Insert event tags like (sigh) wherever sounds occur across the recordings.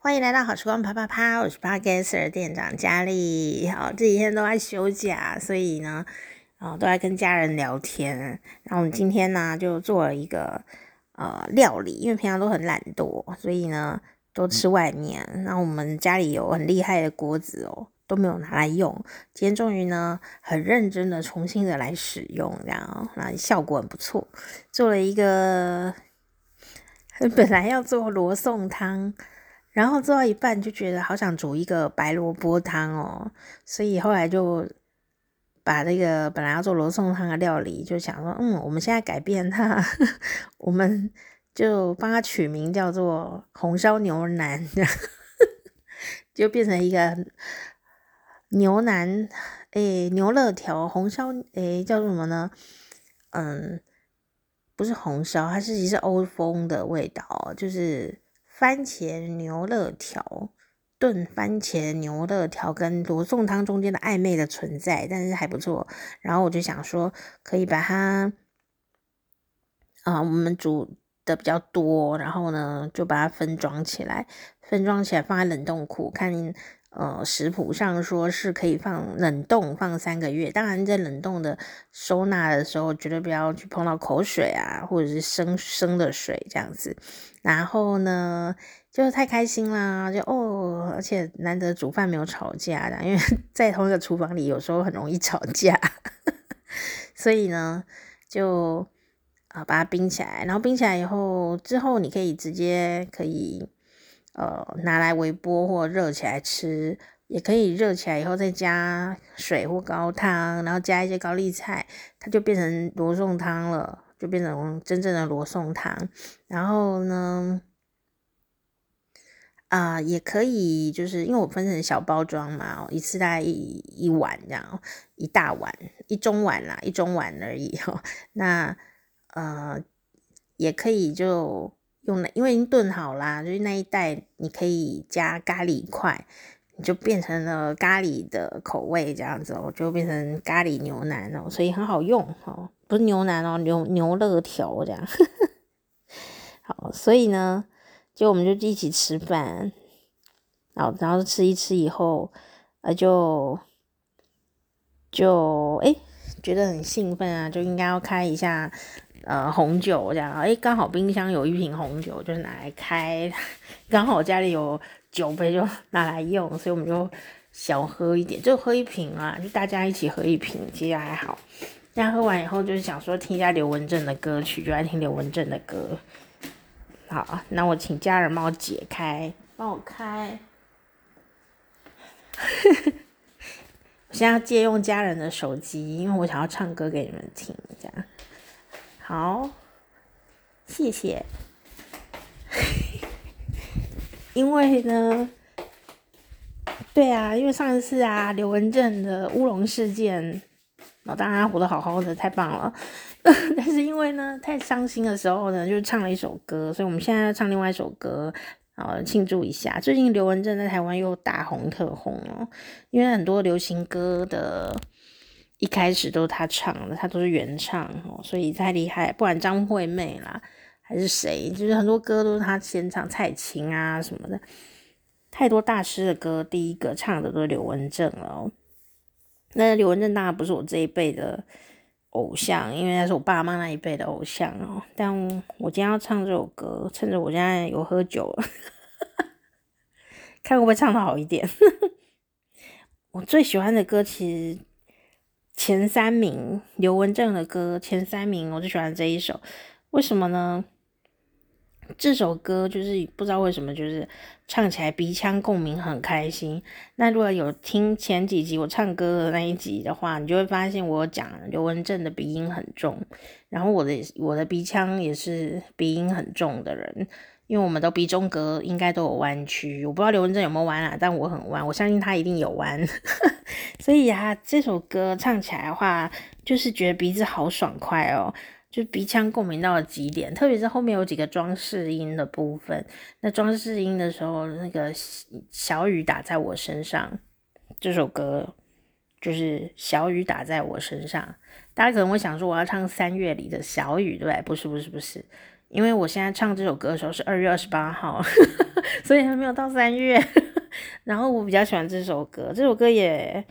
欢迎来到好时光啪啪啪，我是 p o d c a s e r 店长佳丽。好，这几天都在休假，所以呢，啊、都在跟家人聊天。然后我们今天呢，就做了一个呃料理，因为平常都很懒惰，所以呢，都吃外面。然后我们家里有很厉害的锅子哦，都没有拿来用。今天终于呢，很认真的重新的来使用，这样，那效果很不错。做了一个，(laughs) 本来要做罗宋汤。然后做到一半就觉得好想煮一个白萝卜汤哦，所以后来就把那个本来要做罗宋汤的料理，就想说，嗯，我们现在改变它，(laughs) 我们就帮它取名叫做红烧牛腩，(laughs) 就变成一个牛腩，诶，牛肋条红烧，诶，叫做什么呢？嗯，不是红烧，它是其实欧风的味道，就是。番茄牛肋条炖番茄牛肋条跟罗宋汤中间的暧昧的存在，但是还不错。然后我就想说，可以把它啊、我们煮的比较多，然后呢就把它分装起来，分装起来放在冷冻库，看。呃，食谱上说是可以放冷冻放三个月，当然在冷冻的收纳的时候，绝对不要去碰到口水啊，或者是生生的水这样子。然后呢，就太开心啦，就哦，而且难得煮饭没有吵架的，因为 (laughs) 在同一个厨房里有时候很容易吵架，(laughs) 所以呢，就啊把它冰起来，然后冰起来以后，之后你可以直接可以。呃，拿来微波或热起来吃，也可以热起来以后再加水或高汤，然后加一些高丽菜，它就变成罗宋汤了，就变成真正的罗宋汤。然后呢，啊、也可以，就是因为我分成小包装嘛，一次大概一一碗这样，一大碗，一中碗啦，一中碗而已哈。那呃，也可以就。用，因为已经炖好啦，就是那一袋你可以加咖喱块，你就变成了咖喱的口味这样子哦，就变成咖喱牛腩哦，所以很好用哦，不是牛腩哦，牛牛肋条这样。(laughs) 好，所以呢，就我们就一起吃饭，然后然后吃一吃以后，呃，就就哎觉得很兴奋啊，就应该要开一下。呃，红酒这样，哎，刚好冰箱有一瓶红酒，就是拿来开。(laughs) 刚好家里有酒杯，就拿来用，所以我们就小喝一点，就喝一瓶啊，就大家一起喝一瓶，其实还好。大家喝完以后，就是想说听一下刘文正的歌曲，就爱听刘文正的歌。好，那我请家人帮我解开，帮我开。(laughs) 我现在要借用家人的手机，因为我想要唱歌给你们听，这样。好，谢谢。(laughs) 因为呢，对啊，因为上一次啊，刘文正的乌龙事件，老大他活得好好的，太棒了。(laughs) 但是因为呢，太伤心的时候呢，就唱了一首歌，所以我们现在要唱另外一首歌，好庆祝一下。最近刘文正在台湾又大红特红哦，因为很多流行歌的。一开始都是他唱的，他都是原唱哦，所以太厉害。不管张惠妹啦，还是谁，就是很多歌都是他先唱，蔡琴啊什么的，太多大师的歌，第一个唱的都是刘文正哦。那刘文正当然不是我这一辈的偶像，因为他是我爸妈那一辈的偶像哦。但我今天要唱这首歌，趁着我现在有喝酒，(laughs) 看会不会唱得好一点。(laughs) 我最喜欢的歌其实。前三名刘文正的歌前三名，我最喜欢这一首，为什么呢？这首歌就是不知道为什么，就是唱起来鼻腔共鸣很开心。那如果有听前几集我唱歌的那一集的话，你就会发现我讲刘文正的鼻音很重，然后我的我的鼻腔也是鼻音很重的人。因为我们都鼻中隔应该都有弯曲，我不知道刘文正有没有弯啊，但我很弯，我相信他一定有弯。(laughs) 所以啊，这首歌唱起来的话，就是觉得鼻子好爽快哦，就鼻腔共鸣到了极点，特别是后面有几个装饰音的部分。那装饰音的时候，那个小雨打在我身上，这首歌就是小雨打在我身上。大家可能会想说，我要唱三月里的小雨，对不对？不是，不是，不是。因为我现在唱这首歌的时候是二月二十八号，(laughs) 所以还没有到三月。(laughs) 然后我比较喜欢这首歌，这首歌也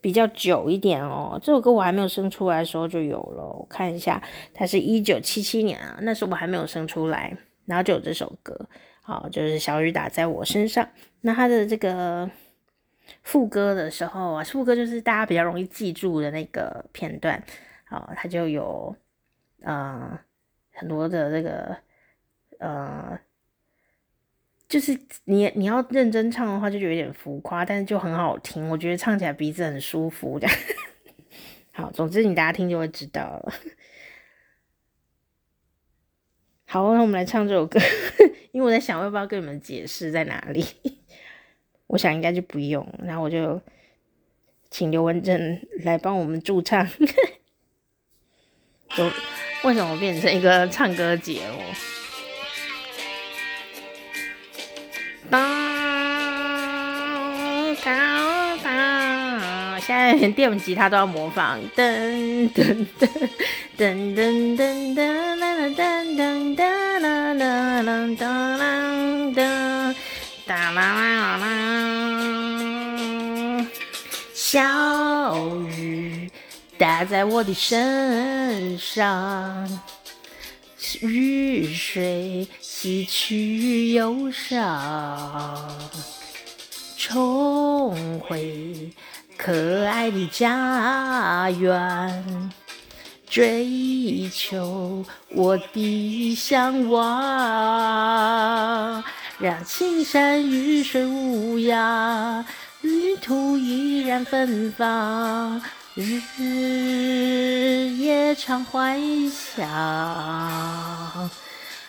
比较久一点哦。这首歌我还没有生出来的时候就有了，我看一下，它是一九七七年啊，那时候我还没有生出来，然后就有这首歌。好，就是小雨打在我身上。那它的这个副歌的时候啊，副歌就是大家比较容易记住的那个片段。好，它就有呃很多的这个呃。就是你你要认真唱的话，就觉得有点浮夸，但是就很好听。我觉得唱起来鼻子很舒服这样。(laughs) 好，总之你大家听就会知道了。好，那我们来唱这首歌，(laughs) 因为我在想，要不要跟你们解释在哪里？(laughs) 我想应该就不用，然后我就请刘文正来帮我们驻唱。就为什么变成一个唱歌节哦？当当当，现在连电吉他都要模仿。噔噔噔噔噔噔噔噔噔噔噔噔噔噔噔，哒啦啦啦，小雨打在我的身上。雨水洗去忧伤，重回可爱的家园，追求我的向往，让青山绿水无恙，旅途依然芬芳。日夜常怀想，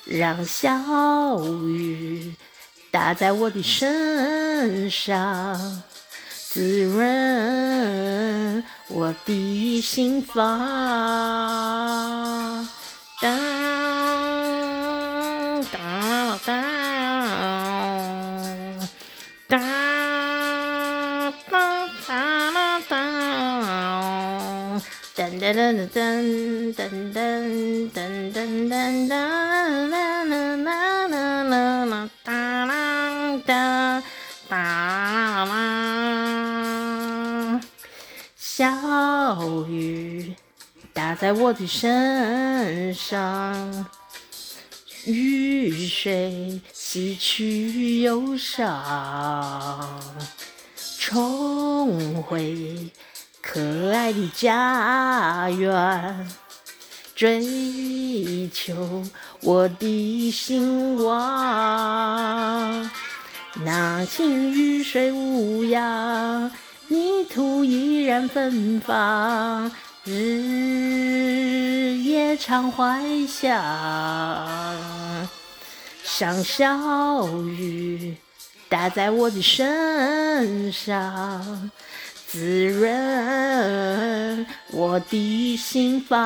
让小雨打在我的身上，滋润我的心房。当当当当。噔噔噔噔噔噔噔噔噔啦啦啦啦啦啦啦啦啦，小雨打在我的身上，雨水洗去忧伤，重回。可爱的家园，追求我的心望。那清雨水无恙，泥土依然芬芳。日夜常怀想，像小雨打在我的身上。滋润我的心房。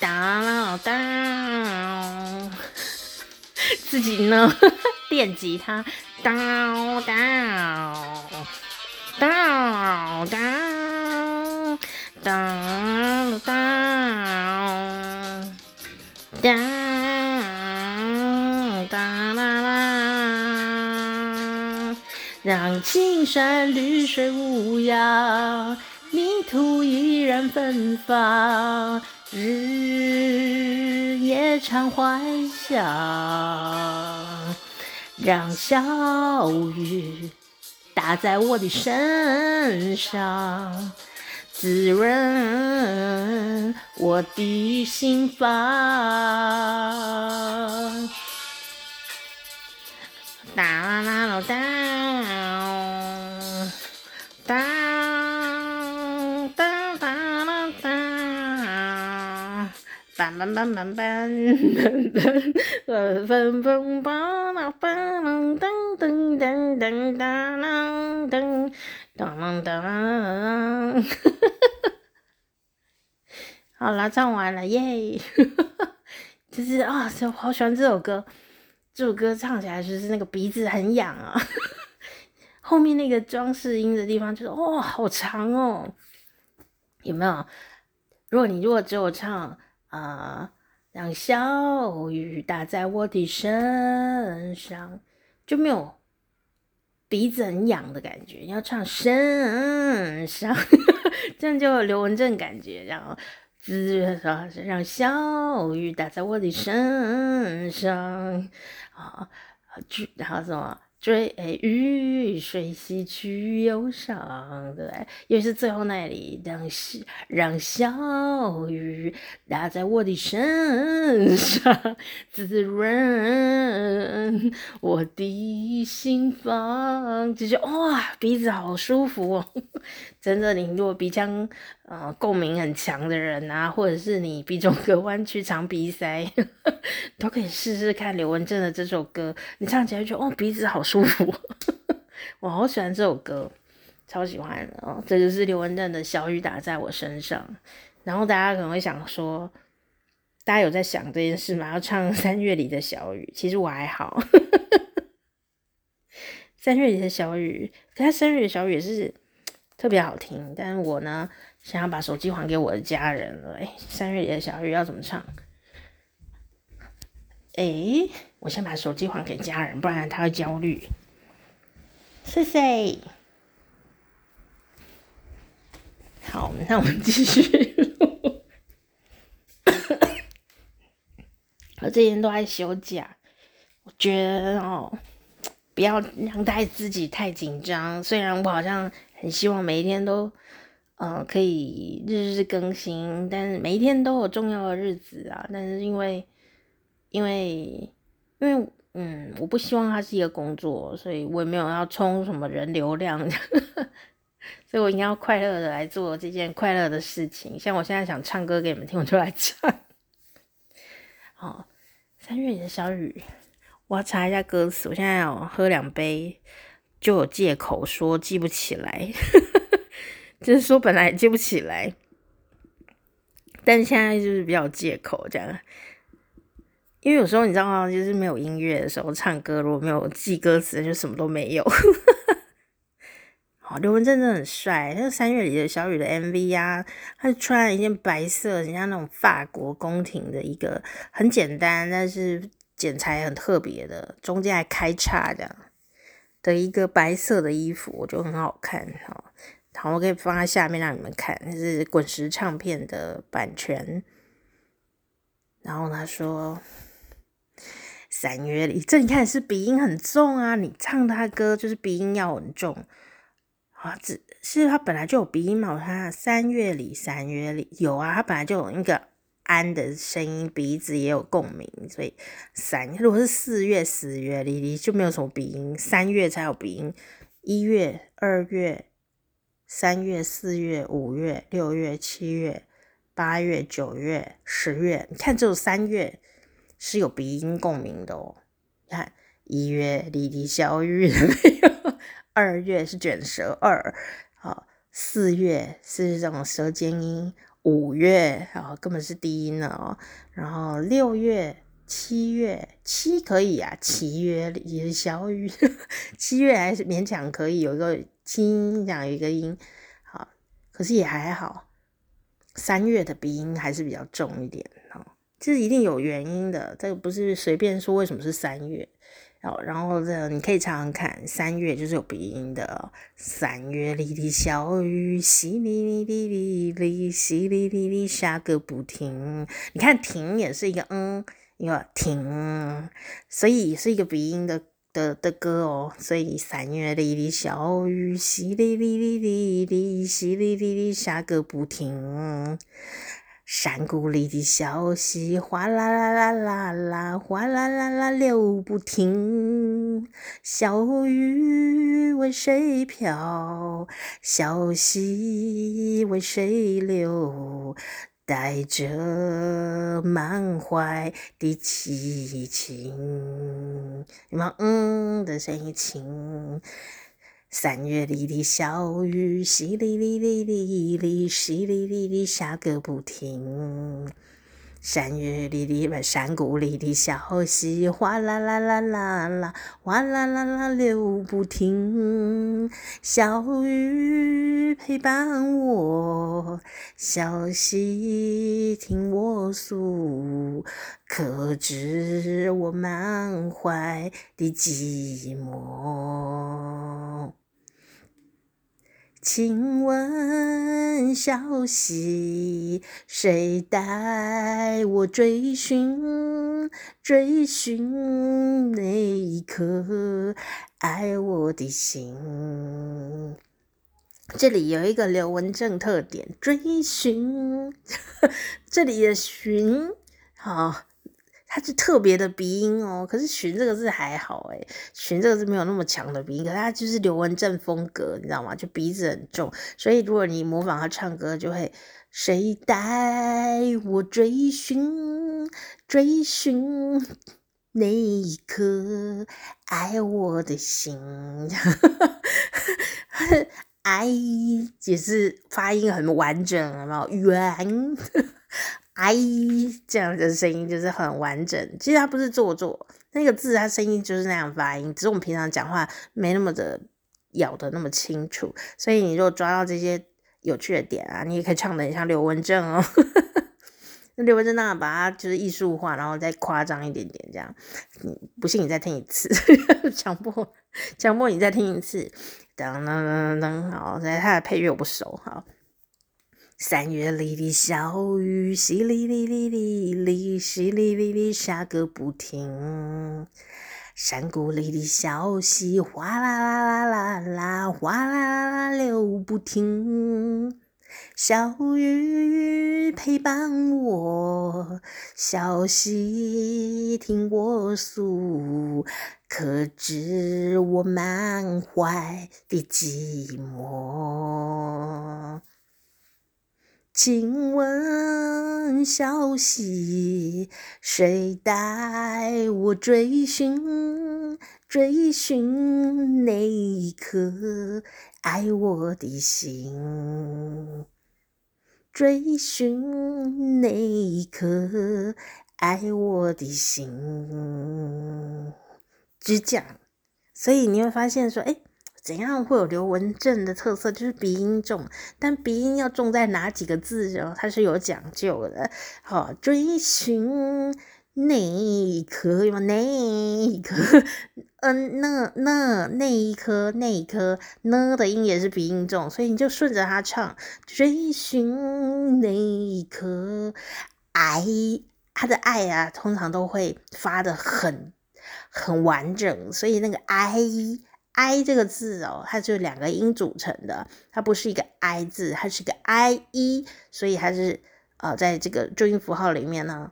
当啷当，自己呢？(laughs) 电吉他。当当当当当当让青山绿水无恙，泥土依然芬芳，日夜常怀想。让小雨打在我的身上，滋润我的心房。哒啦啦啦哒，哒哒哒啦哒，梆梆梆梆梆梆梆，呃梆梆梆啦噔噔噔噔哒啷噔，当啷当啷，哈哈哈！好啦，唱完了耶！就是啊，我好喜欢这首歌。这首歌唱起来就是那个鼻子很痒啊，(laughs) 后面那个装饰音的地方就是、哦，好长哦，有没有？如果你如果只有唱啊、让小雨打在我的身上，就没有鼻子很痒的感觉。要唱身上，(laughs) 这样就有刘文正感觉。然后滋，让小雨打在我的身上，啊，然后什么？追雨水洗去忧伤，对？又是最后那里，让小让小雨打在我的身上，滋润我的心房。就是哇，鼻子好舒服！真的，你如果鼻腔呃共鸣很强的人啊，或者是你鼻中 (laughs) 隔弯曲、长鼻塞，都可以试试看刘文正的这首歌。你唱起来就觉哦，鼻子好舒服，(laughs) 我好喜欢这首歌，超喜欢哦。这就是刘文正的《小雨打在我身上》。然后大家可能会想说，大家有在想这件事吗？要唱三月里的小雨，其实我还好。(laughs) 三月里的小雨，可是三月里的小雨也是。特别好听，但是我呢，想要把手机还给我的家人了。哎，三月里的小雨要怎么唱？哎，我先把手机还给家人，不然他会焦虑。谢谢。好，那我们继续。我最近都在休假，我觉得哦，不要让太自己太紧张。虽然我好像。很希望每一天都，呃，可以日日更新，但是每一天都有重要的日子啊。但是因为，因为，因为，嗯，我不希望它是一个工作，所以我也没有要冲什么人流量，(laughs) 所以我应该要快乐的来做这件快乐的事情。像我现在想唱歌给你们听，我就来唱。好，三月的小雨，我要查一下歌词。我现在要喝两杯。就有借口说记不起来，(laughs) 就是说本来记不起来，但现在就是比较借口这样，因为有时候你知道吗？就是没有音乐的时候唱歌，如果没有记歌词，就什么都没有。好，刘文正真的很帅，那三月里的小雨的 MV 呀、啊，他穿了一件白色，人家那种法国宫廷的一个很简单，但是剪裁很特别的，中间还开叉这样。的一个白色的衣服，我觉得很好看哈。好，我可以放在下面让你们看，这是滚石唱片的版权。然后他说：“三月里，这你看是鼻音很重啊，你唱他歌就是鼻音要很重啊。只是他本来就有鼻音嘛，他三月里，三月里有啊，他本来就有一个。”安的声音，鼻子也有共鸣，所以三如果是四月、十月，里里就没有什么鼻音，三月才有鼻音。一月、二月、三月、四月、五月、六月、七月、八月、九月、十月，你看只有三月是有鼻音共鸣的哦。你看一月里里小雨没有，二月是卷舌二，好，四月是这种舌尖音。五月啊，根本是低音了哦。然后六月、七月，七可以啊。七月也是小雨，(laughs) 七月还是勉强可以有一个轻音，这样一个音，好，可是也还好。三月的鼻音还是比较重一点哦，这一定有原因的，这个不是随便说为什么是三月。哦然后这你可以常常看，三月就是有鼻音的。三月里的小雨，淅沥沥沥沥沥，淅沥沥沥下个不停。你看停也是一个嗯，一个停，所以是一个鼻音的的的歌哦。所以三月里的小雨，淅沥沥沥沥沥，淅沥沥沥下个不停。山谷里的小溪，哗啦啦啦啦啦，哗啦啦啦流不停。小雨为谁飘？小溪为谁流？带着满怀的凄情。有没有嗯的声音？情。三月里的小雨，淅沥沥沥沥沥，淅沥沥沥下个不停。山里的山谷里的小溪，哗啦啦啦啦啦，哗啦啦啦流不停。小雨陪伴我，小溪听我诉，可知我满怀的寂寞。请问小溪，谁带我追寻？追寻那一颗爱我的心。这里有一个刘文正特点，追寻。(laughs) 这里的寻，好。它是特别的鼻音哦，可是“寻”这个字还好诶，“寻”这个字没有那么强的鼻音，可是它就是刘文正风格，你知道吗？就鼻子很重，所以如果你模仿他唱歌，就会谁带我追寻，追寻那一颗爱我的心，(laughs) 爱也是发音很完整，有没有？圆。哎，这样的声音就是很完整。其实它不是做作，那个字它声音就是那样发音，只是我们平常讲话没那么的咬得那么清楚。所以你如果抓到这些有趣的点啊，你也可以唱得很像刘文正哦。(laughs) 那刘文正那样把它就是艺术化，然后再夸张一点点这样。你不信你再听一次，(laughs) 强迫强迫你再听一次。噔噔噔噔，好，现在他的配乐我不熟，好。三月里的小雨，淅沥沥沥沥沥，淅沥沥沥下个不停。山谷里的小溪，哗啦啦啦啦啦，哗啦啦啦流不停。小雨陪伴我，小溪听我诉，可知我满怀的寂寞。请问小溪，谁带我追寻？追寻那一颗爱我的心？追寻那一颗爱我的心？只讲，所以你会发现说，哎。怎样会有刘文正的特色？就是鼻音重，但鼻音要重在哪几个字哦？它是有讲究的。好，追寻那一颗，有那一颗，嗯，那那那一颗，那一颗，那的音也是鼻音重，所以你就顺着它唱，追寻那一颗爱，他的爱啊，通常都会发的很很完整，所以那个爱。I 这个字哦，它就两个音组成的，它不是一个 I 字，它是个 I E，所以它是呃，在这个注音符号里面呢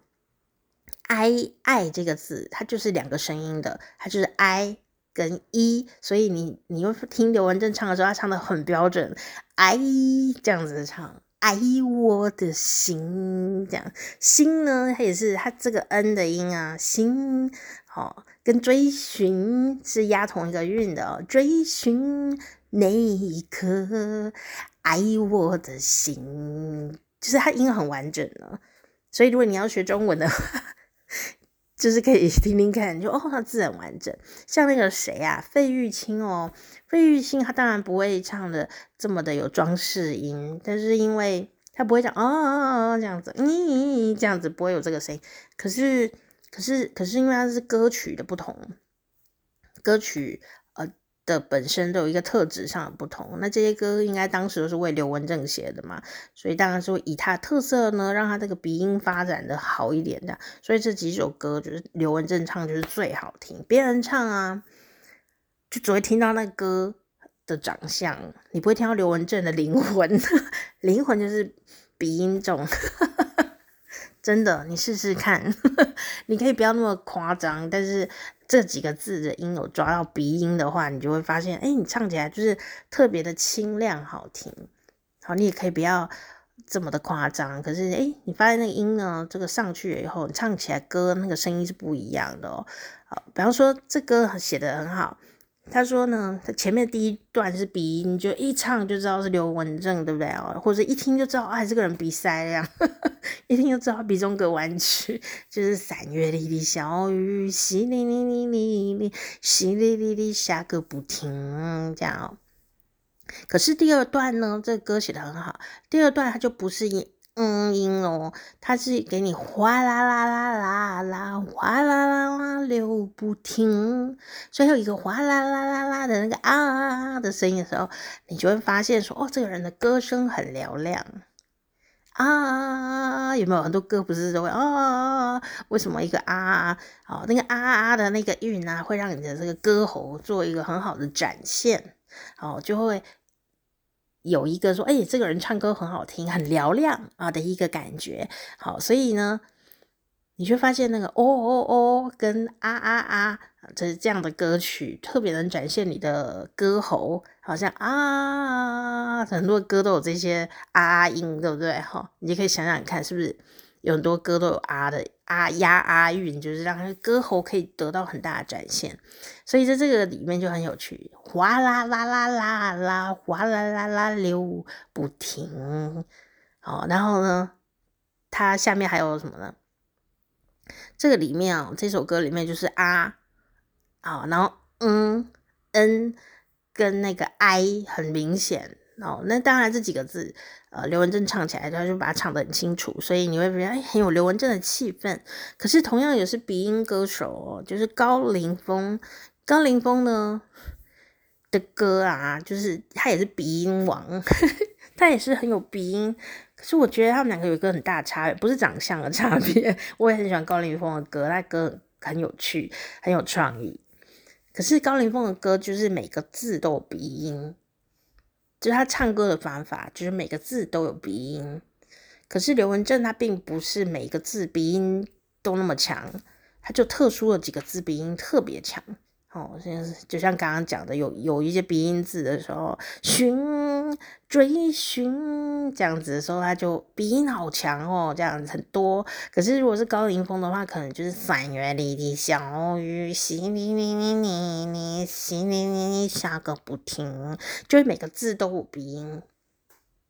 ，I I 这个字它就是两个声音的，它就是 I 跟 E，所以你你又听刘文正唱的时候，他唱的很标准，I 这样子唱，爱我的心这样，心呢，它也是它这个 N 的音啊，心。哦，跟追寻是押同一个韵的哦。追寻那一颗爱我的心，就是它音很完整的。所以如果你要学中文的话，(laughs) 就是可以听听看，就哦，它字很完整。像那个谁啊，费玉清哦，费玉清他当然不会唱的这么的有装饰音，但是因为他不会讲哦哦哦这样子，嗯，这样子不会有这个声音，可是。可是，可是因为它是歌曲的不同，歌曲呃的本身都有一个特质上的不同。那这些歌应该当时都是为刘文正写的嘛，所以当然是会以他的特色呢，让他这个鼻音发展的好一点的。所以这几首歌就是刘文正唱就是最好听，别人唱啊，就只会听到那歌的长相，你不会听到刘文正的灵魂，(laughs) 灵魂就是鼻音重。(laughs) 真的，你试试看，(laughs) 你可以不要那么夸张，但是这几个字的音有抓到鼻音的话，你就会发现，哎，你唱起来就是特别的清亮好听。好，你也可以不要这么的夸张，可是，哎，你发现那个音呢，这个上去了以后，你唱起来歌那个声音是不一样的哦。好，比方说这歌写得很好，他说呢，他前面第一段是鼻音，就一唱就知道是刘文正，对不对哦？或者一听就知道，哎，这个人鼻塞呀，(laughs) 一听就知道鼻中隔弯曲，就是三月里的小雨，淅沥沥沥沥沥，淅沥沥沥下个不停，这样。可是第二段呢，这歌写的很好，第二段它就不是音。嗯，音哦，它是给你哗啦啦啦啦啦，哗啦啦啦流不停，所以有一个哗啦啦啦啦的那个啊的声音的时候，你就会发现说，哦，这个人的歌声很嘹亮啊，有没有很多歌不是都会啊？为什么一个啊？哦，那个啊啊的那个韵啊，会让你的这个歌喉做一个很好的展现，哦，就会。有一个说，哎、这个人唱歌很好听，很嘹亮啊的一个感觉。好，所以呢，你就发现那个哦哦哦跟啊啊啊，这是这样的歌曲，特别能展现你的歌喉，好像啊，很多歌都有这些啊啊音，对不对？哈，你就可以想想看，是不是？有很多歌都有啊的啊押啊韵，就是让歌喉可以得到很大的展现，所以在这个里面就很有趣，哗啦啦啦啦啦，哗啦啦啦流不停。哦，然后呢，它下面还有什么呢？这个里面啊，这首歌里面就是啊，啊，然后嗯嗯跟那个 I 很明显。哦，那当然这几个字，呃，刘文正唱起来，他就把它唱得很清楚，所以你会觉得哎，很有刘文正的气氛。可是同样也是鼻音歌手哦，就是高凌风。高凌风呢的歌啊，就是他也是鼻音王，(laughs) 他也是很有鼻音。可是我觉得他们两个有一个很大差别，不是长相的差别。(laughs) 我也很喜欢高凌风的歌，他歌很有趣，很有创意。可是高凌风的歌就是每个字都有鼻音。就是他唱歌的方法，就是每个字都有鼻音。可是刘文正他并不是每个字鼻音都那么强，他就特殊的几个字鼻音特别强。哦，像就像刚刚讲的，有有一些鼻音字的时候，寻追寻这样子的时候，他就鼻音好强哦，这样子很多。可是如果是高音风的话，可能就是三月里的小雨，淅沥沥沥沥沥，淅沥沥沥下个不停，就是每个字都有鼻音，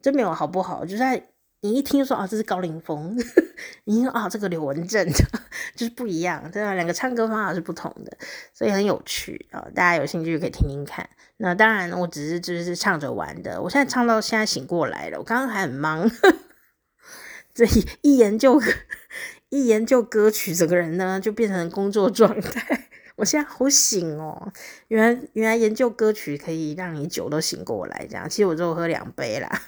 这没有好不好？就是在。你一听说啊，这是高凌风，(laughs) 你说啊，这个刘文正 (laughs) 就是不一样，对吧？两个唱歌方法是不同的，所以很有趣啊。大家有兴趣可以听听看。那当然，我只是就是唱着玩的。我现在唱到现在醒过来了，我刚刚还很忙，(laughs) 这一研究一研究歌曲，整个人呢就变成工作状态。我现在好醒哦，原来原来研究歌曲可以让你酒都醒过来，这样。其实我只有喝两杯啦。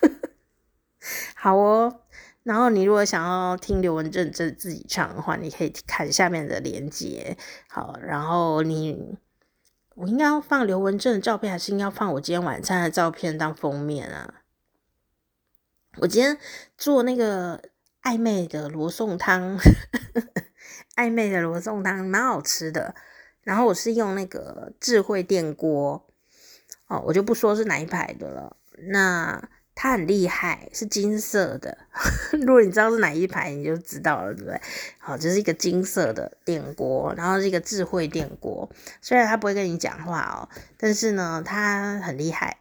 好哦，然后你如果想要听刘文正自自己唱的话，你可以看下面的链接。好，然后你我应该要放刘文正的照片，还是应该要放我今天晚餐的照片当封面啊？我今天做那个暧昧的罗宋汤，(laughs) 暧昧的罗宋汤蛮好吃的。然后我是用那个智慧电锅，哦，我就不说是哪一排的了。那。它很厉害，是金色的。(laughs) 如果你知道是哪一排，你就知道了，对不对？好，这是一个金色的电锅，然后是一个智慧电锅。虽然它不会跟你讲话哦，但是呢，它很厉害。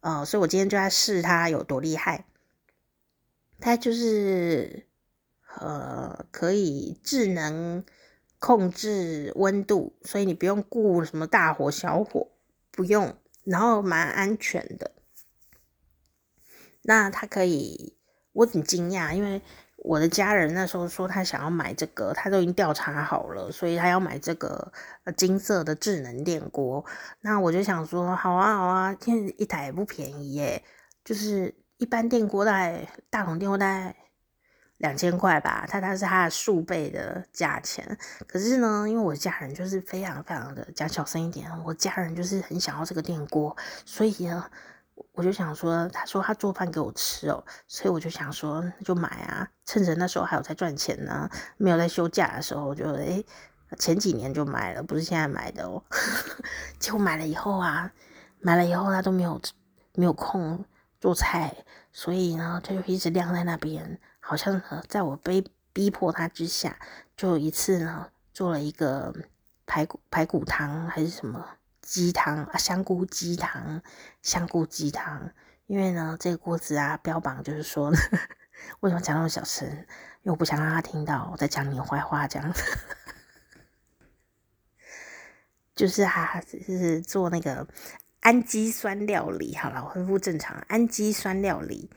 呃，所以我今天就在试它有多厉害。它就是呃，可以智能控制温度，所以你不用顾什么大火小火，不用，然后蛮安全的。那他可以，我很惊讶，因为我的家人那时候说他想要买这个，他都已经调查好了，所以他要买这个金色的智能电锅。那我就想说，好啊好啊，现一台也不便宜耶，就是一般电锅大概大桶电锅大概两千块吧，它它是它的数倍的价钱。可是呢，因为我家人就是非常非常的讲小声一点，我家人就是很想要这个电锅，所以呢。我就想说，他说他做饭给我吃哦，所以我就想说，就买啊，趁着那时候还有在赚钱呢，没有在休假的时候，我就诶，前几年就买了，不是现在买的哦。(laughs) 结果买了以后啊，买了以后他都没有没有空做菜，所以呢，他就一直晾在那边，好像，在我被逼迫他之下，就一次呢，做了一个排骨排骨汤还是什么。鸡汤啊，香菇鸡汤，香菇鸡汤。因为呢，这个锅子啊，标榜就是说呢，(laughs) 为什么讲那么小声？因为我不想让他听到我在讲你坏话，这样子。(laughs) 就是啊，就是做那个氨基酸料理，好了，恢复正常。氨基酸料理，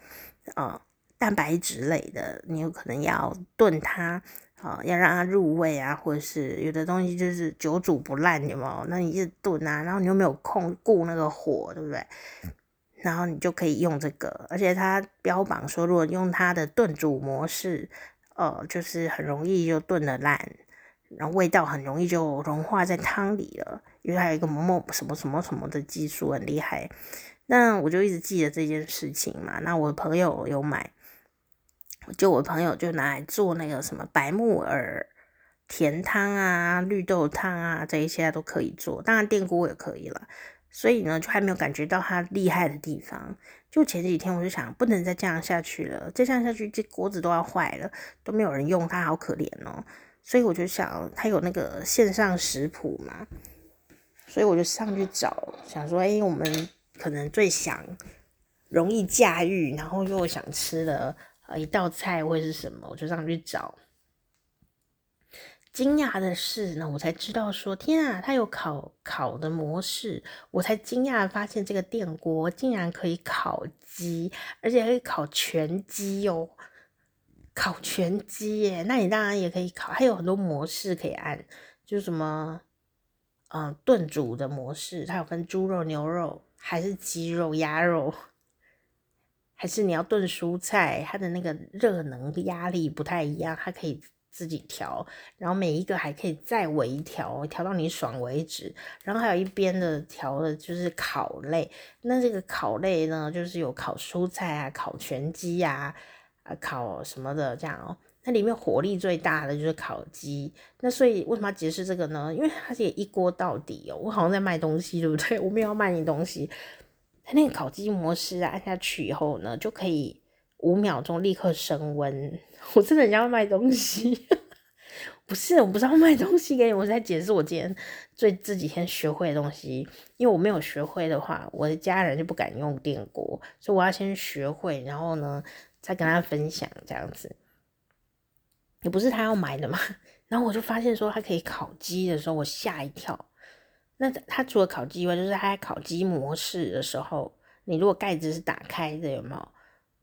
呃，蛋白质类的，你有可能要炖它。好，要让它入味啊，或者是有的东西就是久煮不烂，有没有？那你一直炖啊，然后你又没有控顾那个火，对不对？然后你就可以用这个，而且它标榜说，如果用它的炖煮模式，呃，就是很容易就炖的烂，然后味道很容易就融化在汤里了，因为它有一个某某什么什么什么的技术很厉害。那我就一直记得这件事情嘛。那我的朋友有买。就我朋友就拿来做那个什么白木耳甜汤啊、绿豆汤啊，这一些都可以做，当然电锅也可以了。所以呢，就还没有感觉到它厉害的地方。就前几天我就想，不能再这样下去了，再这样下去，这锅子都要坏了，都没有人用它，好可怜哦。所以我就想，它有那个线上食谱嘛，所以我就上去找，想说，哎，我们可能最想容易驾驭，然后又想吃的。呃，一道菜会是什么？我就上去找。惊讶的是呢，我才知道说，天啊，它有烤烤的模式。我才惊讶发现，这个电锅竟然可以烤鸡，而且可以烤全鸡哦，烤全鸡耶！那你当然也可以烤，还有很多模式可以按，就什么，嗯，炖煮的模式，它有分猪肉、牛肉，还是鸡肉、鸭肉。还是你要炖蔬菜，它的那个热能压力不太一样，它可以自己调，然后每一个还可以再微调，调到你爽为止。然后还有一边的调的就是烤类，那这个烤类呢，就是有烤蔬菜啊，烤全鸡啊，啊烤什么的这样哦。那里面火力最大的就是烤鸡。那所以为什么要解释这个呢？因为它是一锅到底哦。我好像在卖东西，对不对？我没有要卖你东西。它那个烤鸡模式啊，按下去以后呢，就可以五秒钟立刻升温。(laughs) 我真的很像卖东西，(laughs) 不是，我不是要卖东西给你，我在解释我今天最这几天学会的东西。因为我没有学会的话，我的家人就不敢用电锅，所以我要先学会，然后呢，再跟他分享这样子。也不是他要买的嘛，(laughs) 然后我就发现说他可以烤鸡的时候，我吓一跳。那它除了烤鸡以外，就是它在烤鸡模式的时候，你如果盖子是打开的，有没有？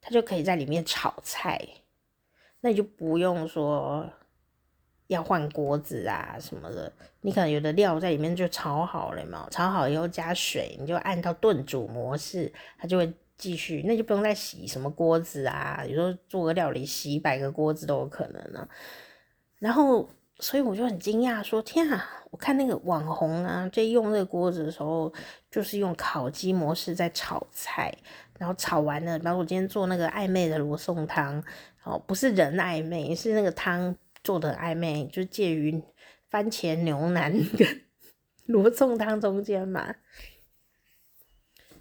它就可以在里面炒菜，那你就不用说要换锅子啊什么的。你可能有的料在里面就炒好了嘛，炒好以后加水，你就按到炖煮模式，它就会继续，那就不用再洗什么锅子啊。有时候做个料理，洗一百个锅子都有可能呢。然后。所以我就很惊讶，说天啊！我看那个网红啊，在用这个锅子的时候，就是用烤鸡模式在炒菜，然后炒完了，比方说我今天做那个暧昧的罗宋汤，哦，不是人暧昧，是那个汤做的暧昧，就介于番茄牛腩跟 (laughs) 罗宋汤中间嘛。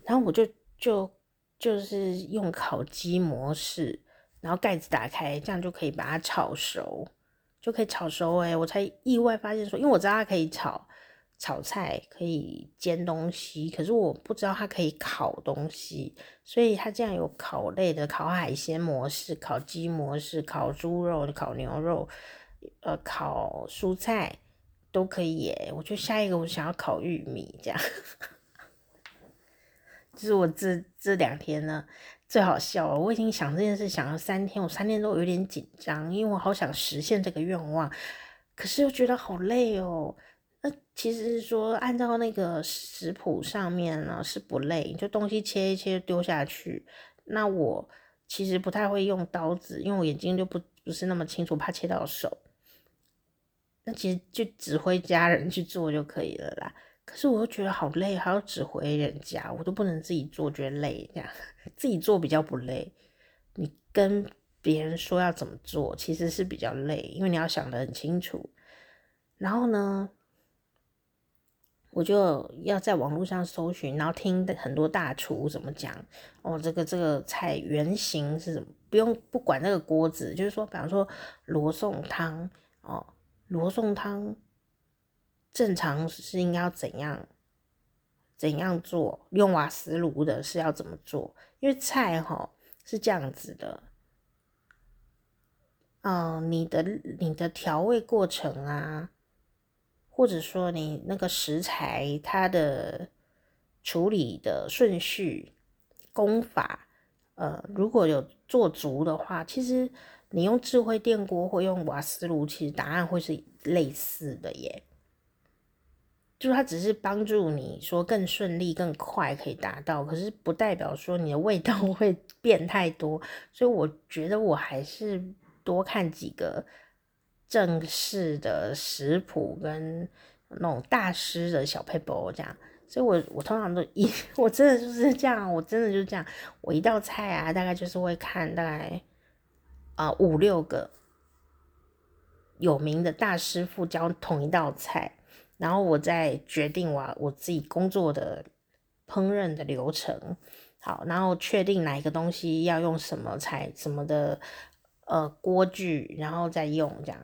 然后我就就就是用烤鸡模式，然后盖子打开，这样就可以把它炒熟。就可以炒熟哎、欸，我才意外发现说，因为我知道它可以炒炒菜，可以煎东西，可是我不知道它可以烤东西，所以它这样有烤类的、烤海鲜模式、烤鸡模式、烤猪肉、烤牛肉，呃，烤蔬菜都可以耶、欸。我就下一个我想要烤玉米，这样，(laughs) 就是我这这两天呢。最好笑，我已经想这件事想了三天，我三天都有点紧张，因为我好想实现这个愿望，可是又觉得好累哦。那其实是说按照那个食谱上面呢是不累，就东西切一切丢下去。那我其实不太会用刀子，因为我眼睛就不不是那么清楚，怕切到手。那其实就指挥家人去做就可以了啦。可是我又觉得好累，还要指挥人家，我都不能自己做，觉得累这样。(laughs) 自己做比较不累，你跟别人说要怎么做，其实是比较累，因为你要想得很清楚。然后呢，我就要在网络上搜寻，然后听很多大厨怎么讲哦，这个这个菜原型是什么？不用不管那个锅子，就是说，比方说罗宋汤哦，罗宋汤正常是应该要怎样怎样做，用瓦斯炉的是要怎么做？因为菜哈是这样子的，嗯、你的你的调味过程啊，或者说你那个食材它的处理的顺序、功法，呃，如果有做足的话，其实你用智慧电锅或用瓦斯炉，其实答案会是类似的耶。就是它只是帮助你说更顺利、更快可以达到，可是不代表说你的味道 (laughs) 会变太多。所以我觉得我还是多看几个正式的食谱跟那种大师的小 paper 这样。所以我我通常都一 (laughs) 我真的就是这样，我真的就是这样。我一道菜啊，大概就是会看大概啊、五六个有名的大师傅教同一道菜。然后我再决定我我自己工作的烹饪的流程，好，然后确定哪一个东西要用什么材什么的呃锅具，然后再用这样。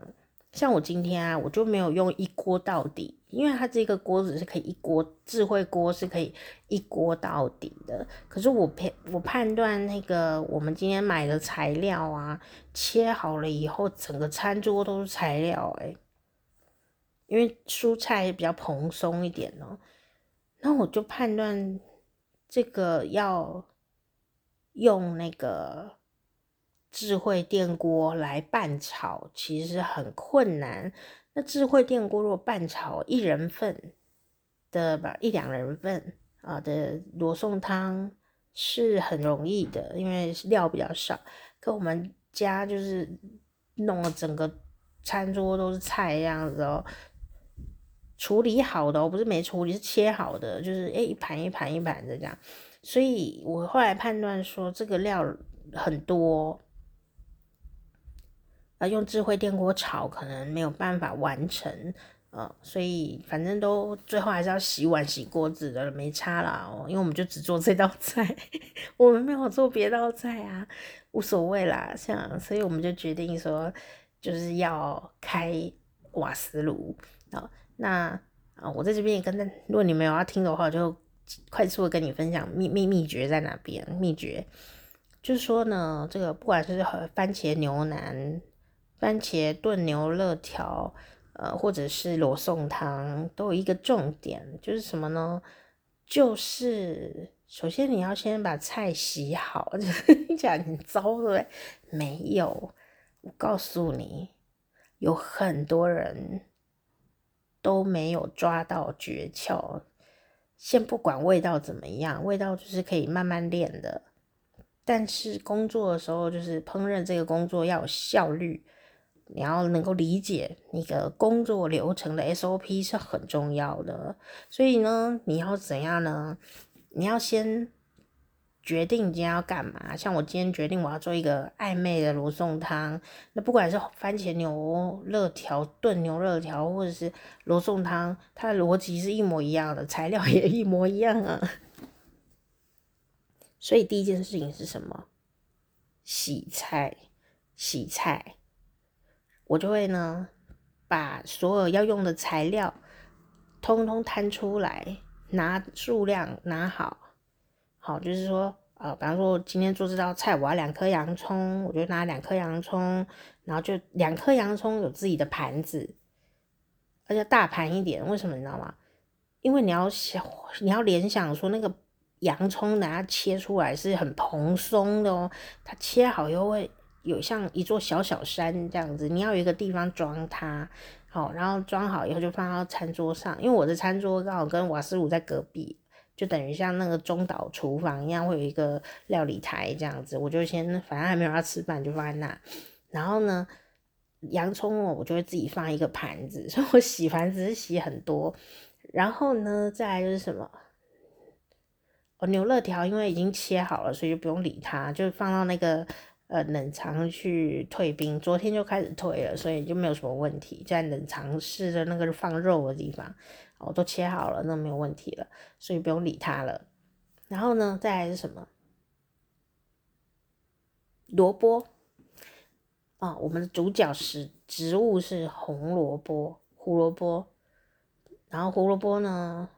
像我今天啊，我就没有用一锅到底，因为它这个锅子是可以一锅，智慧锅是可以一锅到底的。可是我判我判断那个我们今天买的材料啊，切好了以后，整个餐桌都是材料，欸，因为蔬菜比较蓬松一点哦，那我就判断这个要用那个智慧电锅来拌炒，其实很困难。那智慧电锅如果拌炒一人份的吧，一两人份啊的罗宋汤是很容易的，因为料比较少。可我们家就是弄了整个餐桌都是菜这样子哦。处理好的，我不是没处理，是切好的，就是诶一盘一盘一盘的这样，所以我后来判断说这个料很多，啊，用智慧电锅炒可能没有办法完成，呃，所以反正都最后还是要洗碗洗锅子的，没差啦哦，因为我们就只做这道菜，(laughs) 我们没有做别道菜啊，无所谓啦，像所以我们就决定说就是要开瓦斯炉啊。那啊，我在这边也跟那，如果你们有要听的话，就快速的跟你分享秘秘秘诀在哪边。秘诀就是说呢，这个不管是番茄牛腩、番茄炖牛肋条，呃，或者是罗宋汤，都有一个重点，就是什么呢？就是首先你要先把菜洗好，听起来很糟，对不对？没有，我告诉你，有很多人。都没有抓到诀窍。先不管味道怎么样，味道就是可以慢慢练的。但是工作的时候，就是烹饪这个工作要有效率，你要能够理解那个工作流程的 SOP 是很重要的。所以呢，你要怎样呢？你要先。决定今天要干嘛？像我今天决定我要做一个暧昧的罗宋汤，那不管是番茄牛肉条炖牛肉条，或者是罗宋汤，它的逻辑是一模一样的，材料也一模一样啊。所以第一件事情是什么？洗菜，洗菜。我就会呢，把所有要用的材料通通摊出来，拿数量拿好。好，就是说，呃，比方说，今天做这道菜，我要两颗洋葱，我就拿两颗洋葱，然后就两颗洋葱有自己的盘子，而且大盘一点。为什么你知道吗？因为你要想，你要联想说，那个洋葱等下切出来是很蓬松的哦，它切好又会有像一座小小山这样子，你要有一个地方装它，好，然后装好以后就放到餐桌上，因为我的餐桌刚好跟瓦斯炉在隔壁。就等于像那个中岛厨房一样，会有一个料理台这样子。我就先，反正还没有要吃饭，就放在那。然后呢，洋葱，我就会自己放一个盘子，(laughs) 所以我洗盘子是洗很多。然后呢，再来就是什么？哦，牛肋条因为已经切好了，所以就不用理它，就放到那个呃冷藏去退冰。昨天就开始退了，所以就没有什么问题，在冷藏室的那个放肉的地方。我都切好了，那没有问题了，所以不用理它了。然后呢，再来是什么？萝卜啊，我们的主角是植物是红萝卜、胡萝卜。然后胡萝卜呢，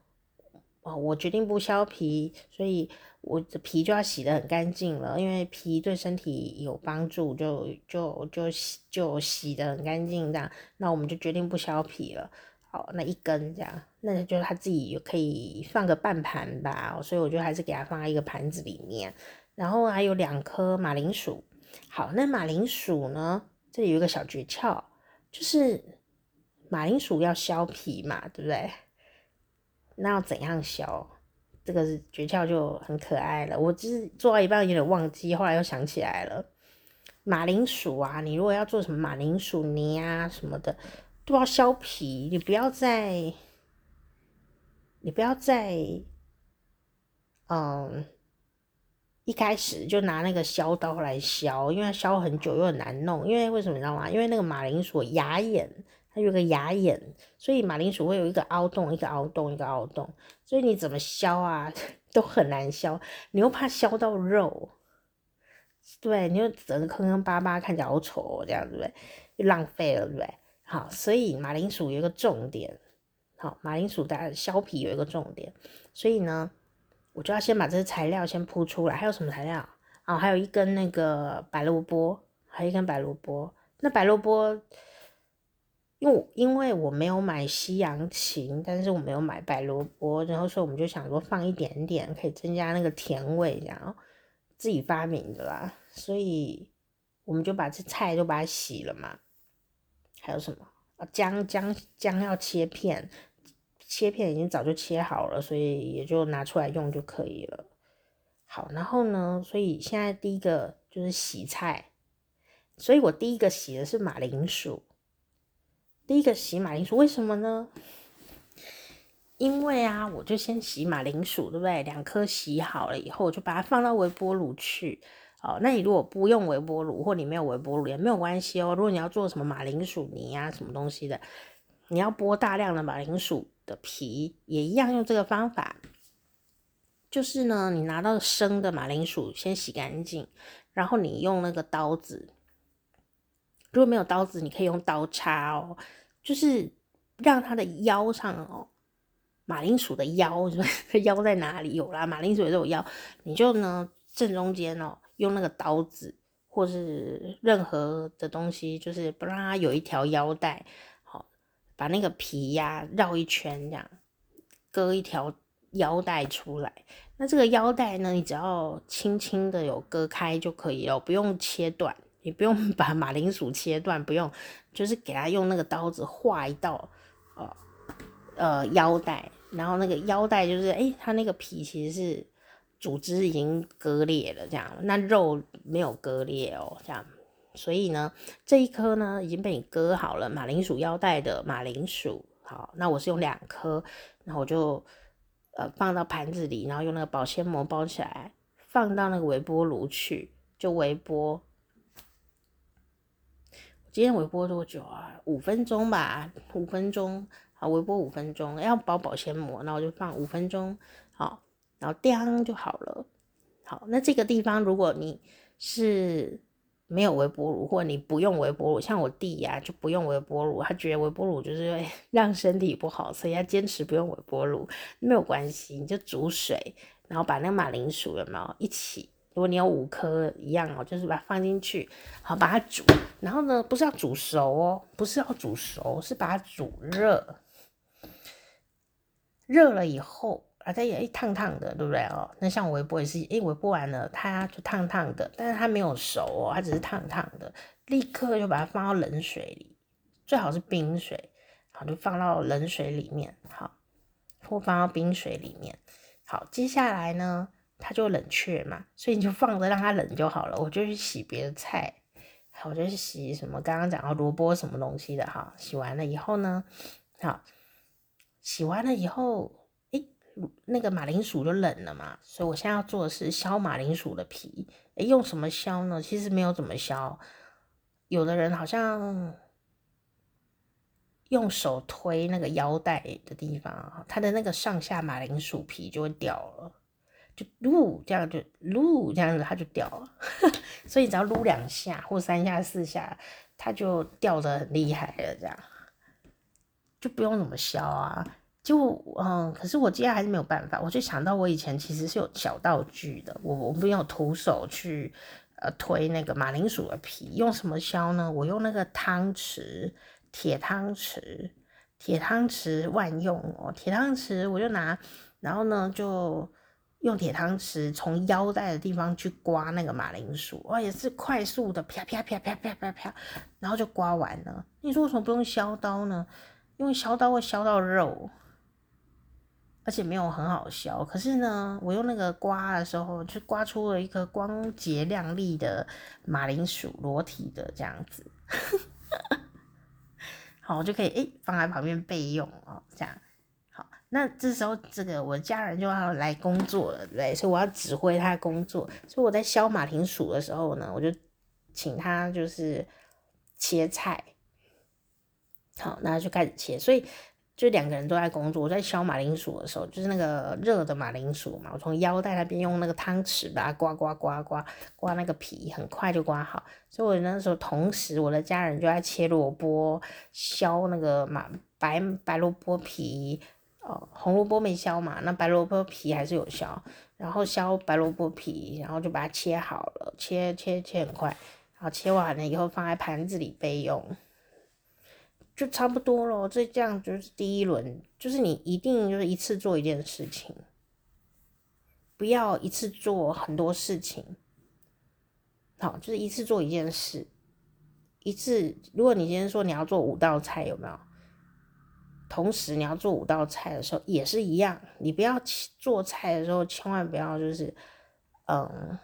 哦，我决定不削皮，所以我的皮就要洗得很干净了，因为皮对身体有帮助，就就就洗就洗得很干净这样。那我们就决定不削皮了。好，那一根这样，那就是他自己可以放个半盘吧。所以我就还是给他放在一个盘子里面。然后还有两颗马铃薯。好，那马铃薯呢？这里有一个小诀窍，就是马铃薯要削皮嘛，对不对？那要怎样削？这个诀窍就很可爱了。我就是做到一半有点忘记，后来又想起来了。马铃薯啊，你如果要做什么马铃薯泥啊什么的，都要削皮。你不要再，你不要再，嗯，一开始就拿那个削刀来削，因为削很久又很难弄。因为为什么你知道吗？因为那个马铃薯牙眼。它有个牙眼，所以马铃薯会有一个凹洞，一个凹洞，一个凹洞，所以你怎么削啊，(laughs) 都很难削。你又怕削到肉，对，你又整个坑坑巴巴，看起来好丑哦，这样对不对？又浪费了，对不对？好，所以马铃薯有一个重点，好，马铃薯的削皮有一个重点，所以呢，我就要先把这些材料先铺出来。还有什么材料啊？还有一根那个白萝卜，还有一根白萝卜。那白萝卜。因为因为我没有买西洋芹，但是我没有买白萝卜，然后所以我们就想说放一点点，可以增加那个甜味，然后自己发明的啦，所以我们就把这菜都把它洗了嘛。还有什么啊？姜姜姜要切片，切片已经早就切好了，所以也就拿出来用就可以了。好，然后呢，所以现在第一个就是洗菜，所以我第一个洗的是马铃薯。第一个洗马铃薯，为什么呢？因为啊，我就先洗马铃薯，对不对？两颗洗好了以后，我就把它放到微波炉去。哦，那你如果不用微波炉，或你没有微波炉也没有关系哦。如果你要做什么马铃薯泥啊，什么东西的，你要剥大量的马铃薯的皮，也一样用这个方法。就是呢，你拿到生的马铃薯，先洗干净，然后你用那个刀子。如果没有刀子，你可以用刀叉哦。就是让它的腰上哦，马铃薯的腰是吧？腰在哪里？有啦，马铃薯也都有腰。你就呢正中间哦，用那个刀子或是任何的东西，就是不让它有一条腰带。好，把那个皮呀绕一圈，这样割一条腰带出来。那这个腰带呢，你只要轻轻的有割开就可以了，不用切断。你不用 (laughs) 把马铃薯切断，不用，就是给它用那个刀子划一道，呃呃腰带，然后那个腰带就是，哎、欸，它那个皮其实是组织已经割裂了，这样，那肉没有割裂哦，这样，所以呢，这一颗呢已经被你割好了，马铃薯腰带的马铃薯，好，那我是用两颗，然后我就呃放到盘子里，然后用那个保鲜膜包起来，放到那个微波炉去，就微波。今天微波多久啊？五分钟吧，五分钟。好，微波五分钟，要包保鲜膜，那我就放五分钟。好，然后叮就好了。好，那这个地方如果你是没有微波炉，或你不用微波炉，像我弟呀、就不用微波炉，他觉得微波炉就是会 (laughs) 让身体不好，所以他坚持不用微波炉。没有关系，你就煮水，然后把那个马铃薯有没有一起？如果你有五颗一样哦，就是把它放进去，好，把它煮。然后呢，不是要煮熟哦，不是要煮熟，是把它煮热。热了以后啊，它也一烫烫的，对不对哦？那像我微波也是，因为微波完了，它就烫烫的，但是它没有熟哦，它只是烫烫的。立刻就把它放到冷水里，最好是冰水，好，就放到冷水里面，好，或放到冰水里面。好，接下来呢？它就冷却嘛，所以你就放着让它冷就好了。我就去洗别的菜，我就去洗什么刚刚讲到萝卜什么东西的哈。洗完了以后呢，好，洗完了以后，那个马铃薯就冷了嘛，所以我现在要做的是削马铃薯的皮。诶，用什么削呢？其实没有怎么削，有的人好像用手推那个腰带的地方，它的那个上下马铃薯皮就会掉了。就撸这样就撸这样子，它就掉了。(laughs) 所以只要撸两下或三下四下，它就掉得很厉害了。这样就不用怎么削啊。就嗯，可是我接下来还是没有办法，我就想到我以前其实是有小道具的，我我不用徒手去呃推那个马铃薯的皮，用什么削呢？我用那个汤匙，铁汤匙，铁汤匙万用哦，铁汤匙我就拿，然后呢就用铁汤匙从腰带的地方去刮那个马铃薯，哇，也是快速的啪啪啪啪啪啪啪，然后就刮完了。你说为什么不用削刀呢？因为削刀会削到肉。而且没有很好削，可是呢，我用那个刮的时候，就刮出了一颗光洁亮丽的马铃薯，裸体的这样子，(laughs) 好，我就可以诶、放在旁边备用哦，这样好。那这时候这个我家人就要来工作了，对对？所以我要指挥他工作，所以我在削马铃薯的时候呢，我就请他就是切菜，好，那就开始切，所以。就两个人都在工作，我在削马铃薯的时候，就是那个热的马铃薯嘛，我从腰带那边用那个汤匙把它刮刮刮刮刮那个皮，很快就刮好。所以我那时候同时，我的家人就在切萝卜、削那个马白白萝卜皮，哦，红萝卜没削嘛，那白萝卜皮还是有削，然后削白萝卜皮，然后就把它切好了，切切切很快，然后切完了以后放在盘子里备用。就差不多咯，这这样就是第一轮，就是你一定就是一次做一件事情，不要一次做很多事情。好，就是一次做一件事，一次。如果你今天说你要做五道菜，有没有？同时你要做五道菜的时候也是一样，你不要做菜的时候千万不要就是，嗯。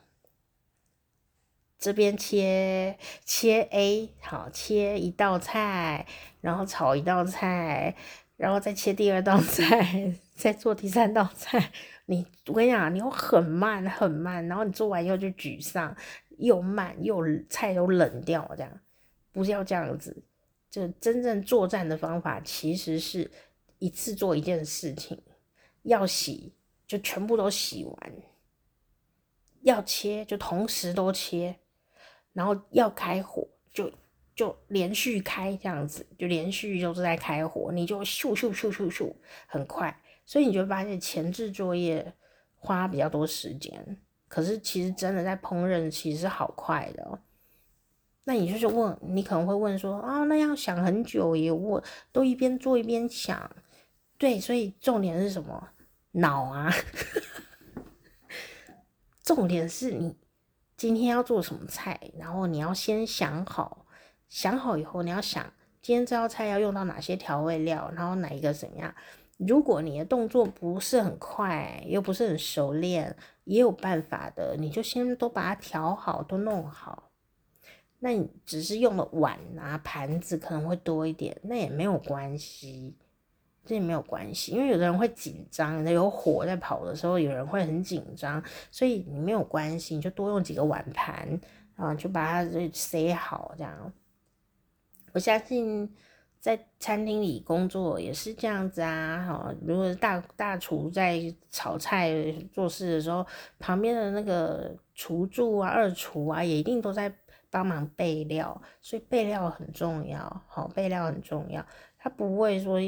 这边切切 A 好，切一道菜，然后炒一道菜，然后再切第二道菜，(laughs) 再做第三道菜。你我跟你讲，你又很慢很慢，然后你做完以后就沮丧，又慢又菜都冷掉，这样不是要这样子。就真正作战的方法，其实是一次做一件事情，要洗就全部都洗完，要切就同时都切。然后要开火，就就连续开这样子，就连续就是在开火，你就咻咻咻咻咻，很快，所以你就发现前置作业花比较多时间，可是其实真的在烹饪其实是好快的。那你就是问，你可能会问说啊，那要想很久耶，我都一边做一边想，对，所以重点是什么？脑啊，(laughs) 重点是你。今天要做什么菜，然后你要先想好，想好以后你要想今天这道菜要用到哪些调味料，然后哪一个怎样。如果你的动作不是很快，又不是很熟练，也有办法的，你就先都把它调好，都弄好。那你只是用了碗啊盘子可能会多一点，那也没有关系。这也没有关系，因为有的人会紧张，有火在跑的时候，有人会很紧张，所以你没有关系，你就多用几个碗盘啊，就把它塞好这样。我相信在餐厅里工作也是这样子啊。好，如果大大厨在炒菜做事的时候，旁边的那个厨助啊、二厨啊，也一定都在帮忙备料，所以备料很重要。好，备料很重要，他不会说。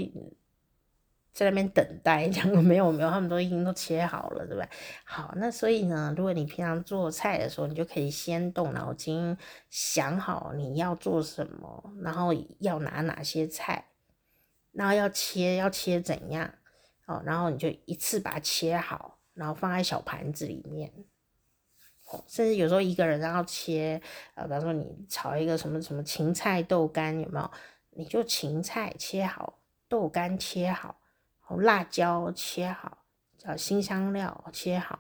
在那边等待，(laughs) 这样没有没有，他们都已经都切好了，对不对？好，那所以呢，如果你平常做菜的时候，你就可以先动脑筋，想好你要做什么，然后要拿哪些菜，然后要切要切怎样，哦，然后你就一次把它切好，然后放在小盘子里面。甚至有时候一个人然后切，呃，比方说你炒一个什么什么芹菜豆干，有没有？你就芹菜切好，豆干切好。辣椒切好，叫辛香料切好，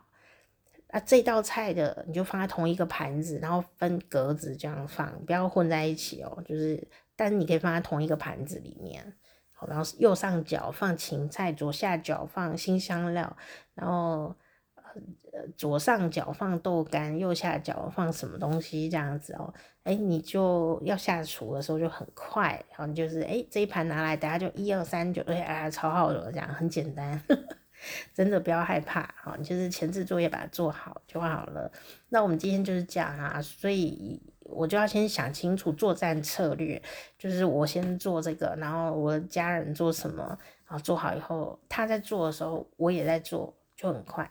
啊，这道菜的你就放在同一个盘子，然后分格子这样放，不要混在一起哦。就是，但是你可以放在同一个盘子里面，好，然后右上角放芹菜，左下角放辛香料，然后呃左上角放豆干，右下角放什么东西这样子哦。哎，你就要下厨的时候就很快，然后你就是哎，这一盘拿来，等下就一二三就哎哎，炒好了，这样很简单，(laughs) 真的不要害怕，你就是前置作业把它做好就好了。那我们今天就是这样啊，所以我就要先想清楚作战策略，就是我先做这个，然后我的家人做什么，然后做好以后，他在做的时候，我也在做，就很快。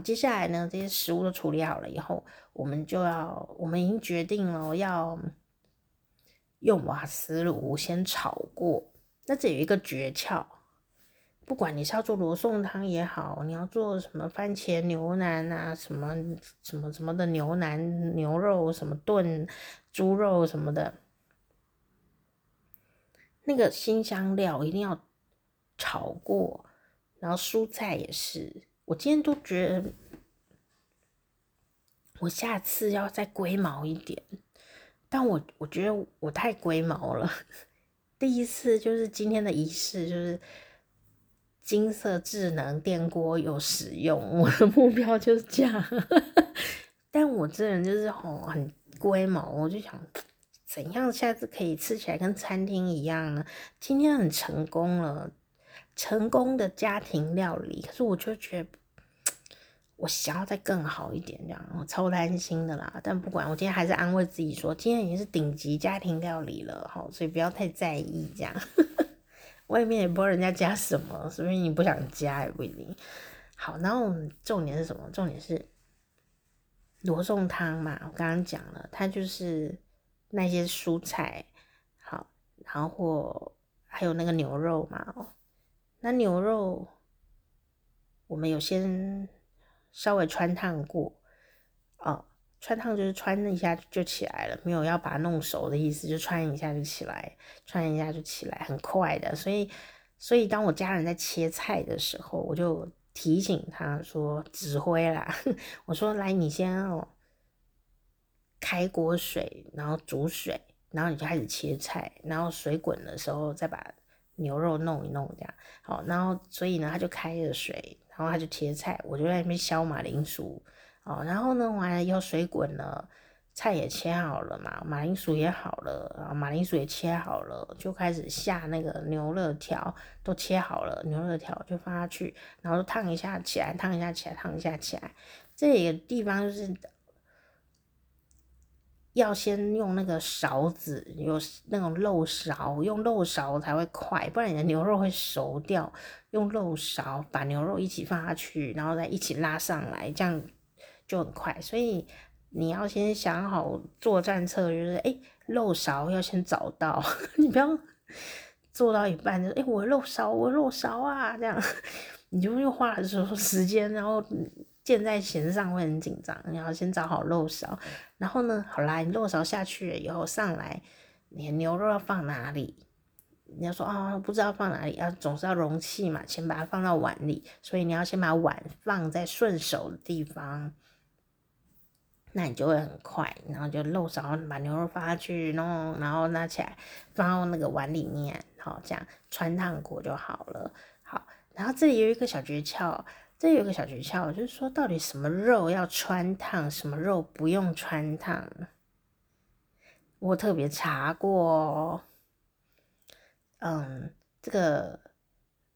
接下来呢，这些食物都处理好了以后，我们就要，我们已经决定了要用瓦斯炉先炒过。那这有一个诀窍。不管你是要做罗宋汤也好，你要做什么番茄牛腩啊，什么什么什么的牛腩牛肉，什么炖猪肉什么的，那个辛香料一定要炒过，然后蔬菜也是。我今天都觉得，我下次要再龟毛一点，但我我觉得我太龟毛了。(laughs) 第一次就是今天的仪式就是。金色智能电锅有使用，我的目标就是这样。(laughs) 但我这人就是吼很龟毛，我就想怎样下次可以吃起来跟餐厅一样呢？今天很成功了，成功的家庭料理。可是我就觉得我想要再更好一点，这样我超担心的啦。但不管，我今天还是安慰自己说，今天已经是顶级家庭料理了，吼，所以不要太在意这样。(laughs) 外面也不知道人家加什么，所以你不想加也不一定。好，然后重点是什么？重点是罗宋汤嘛，我刚刚讲了，它就是那些蔬菜，好，然后或还有那个牛肉嘛。那牛肉我们有先稍微穿烫过，哦。穿烫就是穿一下就起来了，没有要把它弄熟的意思，就穿一下就起来，穿一下就起来，很快的。所以，所以当我家人在切菜的时候，我就提醒他说：“指挥啦，(laughs) 我说来，你先哦，开锅水，然后煮水，然后你就开始切菜，然后水滚的时候再把牛肉弄一弄，这样好。然后，所以呢，他就开了水，然后他就切菜，我就在那边削马铃薯。”哦，然后呢，完了以后水滚了，菜也切好了嘛，马铃薯也好了，然后马铃薯也切好了，就开始下那个牛肉条，都切好了，牛肉条就放下去，然后烫一下起来，烫一下起来，烫一下起来。这个地方就是要先用那个勺子，有那种漏勺，用漏勺才会快，不然你的牛肉会熟掉。用漏勺把牛肉一起放下去，然后再一起拉上来，这样。就很快，所以你要先想好作战策略，就是哎，漏勺要先找到，(laughs) 你不要做到一半就哎，我漏勺，我漏勺啊，这样 (laughs) 你就又花了说时间，然后箭在弦上会很紧张，你要先找好漏勺，然后呢，好啦，你漏勺下去了以后上来，你的牛肉要放哪里？你要说啊、哦，不知道放哪里，要总是要容器嘛，先把它放到碗里，所以你要先把碗放在顺手的地方。那你就会很快，然后就漏勺把牛肉放下去弄，然后拿起来放到那个碗里面，好，这样穿烫过就好了。好，然后这里有一个小诀窍，这有个小诀窍，就是说到底什么肉要穿烫，什么肉不用穿烫。我特别查过，嗯，这个。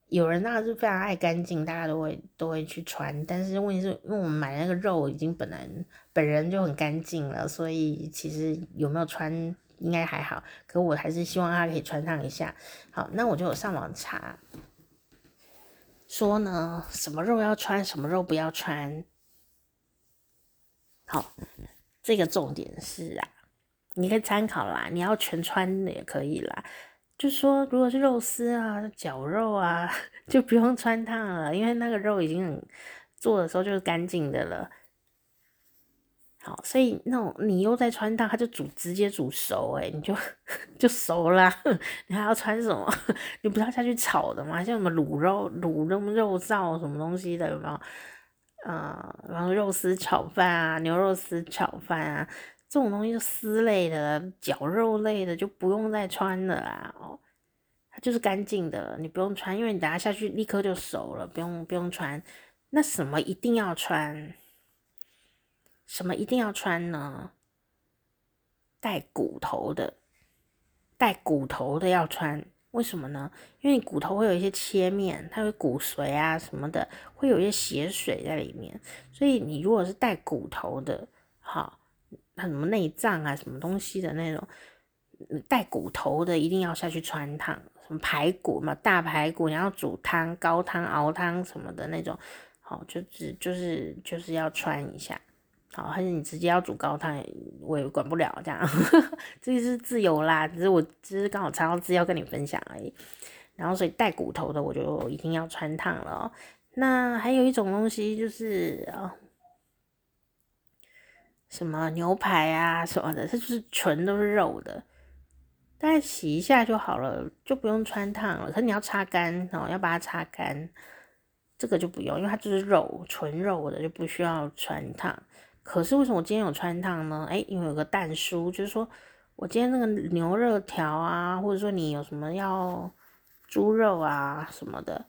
有人那是非常爱干净，大家都会都会去穿。但是问题是，因为我们买那个肉已经本来本人就很干净了，所以其实有没有穿应该还好。可我还是希望他可以穿烫一下。好，那我就有上网查，说呢什么肉要穿，什么肉不要穿。好，这个重点是啊，你可以参考啦，你要全穿也可以啦。就说，如果是肉丝啊、绞肉啊，(laughs) 就不用穿烫了，因为那个肉已经做的时候就是干净的了。好，所以那种你又在穿它，它就煮直接煮熟，哎，你就就熟了。(laughs) 你还要穿什么？(laughs) 你不要下去炒的嘛，像什么卤肉、卤肉肉燥什么东西的，有没有？呃，然后肉丝炒饭啊，牛肉丝炒饭啊。这种东西是丝类的、绞肉类的，就不用再穿了啊！哦，它就是干净的，你不用穿，因为你等下下去立刻就熟了，不用不用穿。那什么一定要穿？什么一定要穿呢？带骨头的，带骨头的要穿。为什么呢？因为你骨头会有一些切面，它会骨髓啊什么的，会有一些血水在里面，所以你如果是带骨头的，好。什么内脏啊，什么东西的那种带骨头的，一定要下去汆烫。什么排骨嘛，大排骨，你要煮汤、高汤、熬汤什么的那种，好，就是就是就是要汆一下。好，还是你直接要煮高汤，我也管不了这样，(laughs) 这是自由啦。只是我只是刚好查到资料跟你分享而已。然后所以带骨头的我就一定要穿烫了。那还有一种东西就是啊。什么牛排啊什么的，它就是纯都是肉的，大概洗一下就好了，就不用穿烫了。可是你要擦干哦，要把它擦干，这个就不用，因为它就是肉，纯肉的就不需要穿烫。可是为什么我今天有穿烫呢？哎，因为有个蛋叔，就是说我今天那个牛肉条啊，或者说你有什么要猪肉啊什么的，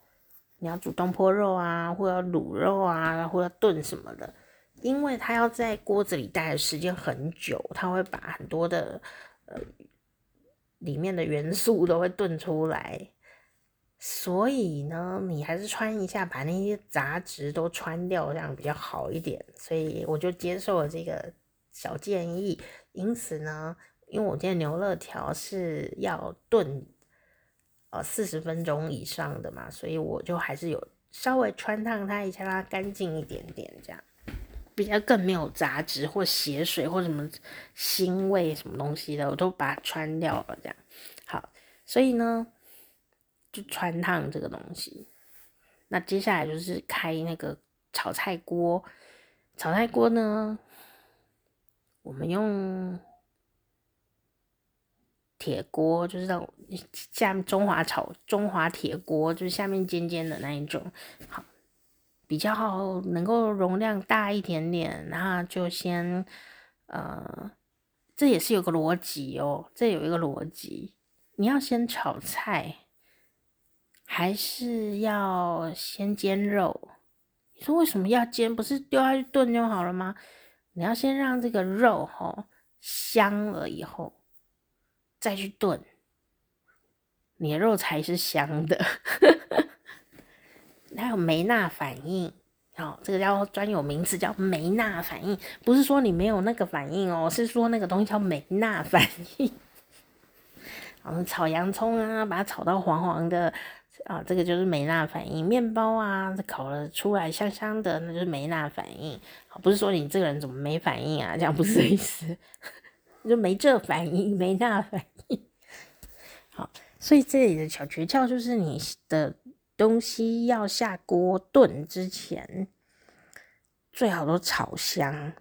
你要煮东坡肉啊，或者卤肉啊，或者炖什么的。因为它要在锅子里待的时间很久，它会把很多的呃里面的元素都会炖出来，所以呢，你还是穿一下，把那些杂质都穿掉，这样比较好一点。所以我就接受了这个小建议。因此呢，因为我今天牛肋条是要炖呃四十分钟以上的嘛，所以我就还是有稍微穿烫它一下，让它干净一点点这样。比较更没有杂质或血水或什么腥味什么东西的，我都把它穿掉了。这样好，所以呢，就穿烫这个东西。那接下来就是开那个炒菜锅。炒菜锅呢，我们用铁锅，就是那种下面中华炒中华铁锅，就是下面尖尖的那一种。好。比较好，能够容量大一点点，然后就先，呃，这也是有个逻辑哦，这有一个逻辑，你要先炒菜，还是要先煎肉？你说为什么要煎？不是丢下去炖就好了吗？你要先让这个肉吼香了以后，再去炖，你的肉才是香的。(laughs) 它有梅纳反应，好，这个叫专有名词，叫梅纳反应，不是说你没有那个反应哦，是说那个东西叫梅纳反应。(laughs) 我们炒洋葱啊，把它炒到黄黄的啊，这个就是梅纳反应。面包啊，烤了出来香香的，那就是梅纳反应。不是说你这个人怎么没反应啊，这样不是意思，(laughs) 就没这反应，没那反应。好，所以这里的小诀窍就是你的。东西要下锅炖之前，最好都炒香，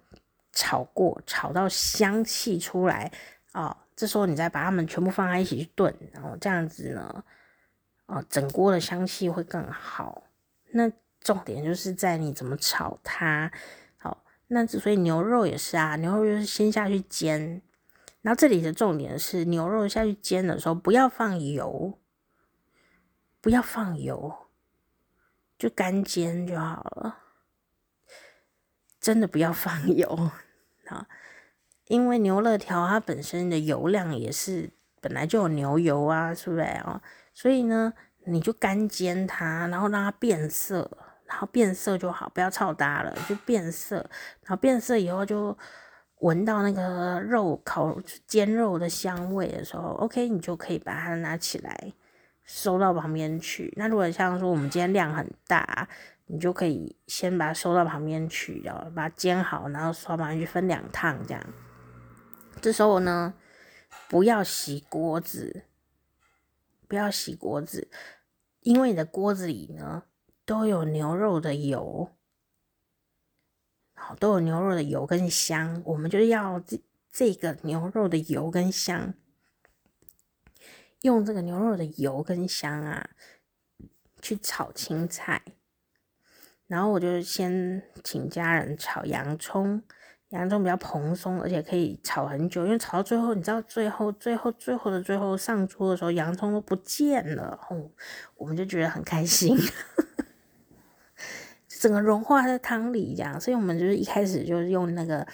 炒过，炒到香气出来哦。这时候你再把它们全部放在一起去炖，然后这样子呢，哦，整锅的香气会更好。那重点就是在你怎么炒它。好，那所以牛肉也是啊，牛肉就是先下去煎。然后这里的重点是牛肉下去煎的时候不要放油。不要放油，就干煎就好了。真的不要放油啊，因为牛肋条它本身的油量也是本来就有牛油啊，是不是啊？所以呢，你就干煎它，然后让它变色，然后变色就好，不要炒大了，就变色。然后变色以后，就闻到那个肉烤煎肉的香味的时候，OK，你就可以把它拿起来。收到旁边去。那如果像说我们今天量很大，你就可以先把它收到旁边去，然后把它煎好，然后收到旁边去分两趟这样。这时候呢，不要洗锅子，不要洗锅子，因为你的锅子里呢都有牛肉的油，好，都有牛肉的油跟香，我们就是要这这个牛肉的油跟香。用这个牛肉的油跟香啊，去炒青菜，然后我就先请家人炒洋葱，洋葱比较蓬松，而且可以炒很久，因为炒到最后，你知道最后最后最后的最后上桌的时候，洋葱都不见了，哦，我们就觉得很开心，(laughs) 整个融化在汤里这样，所以我们就是一开始就是用那个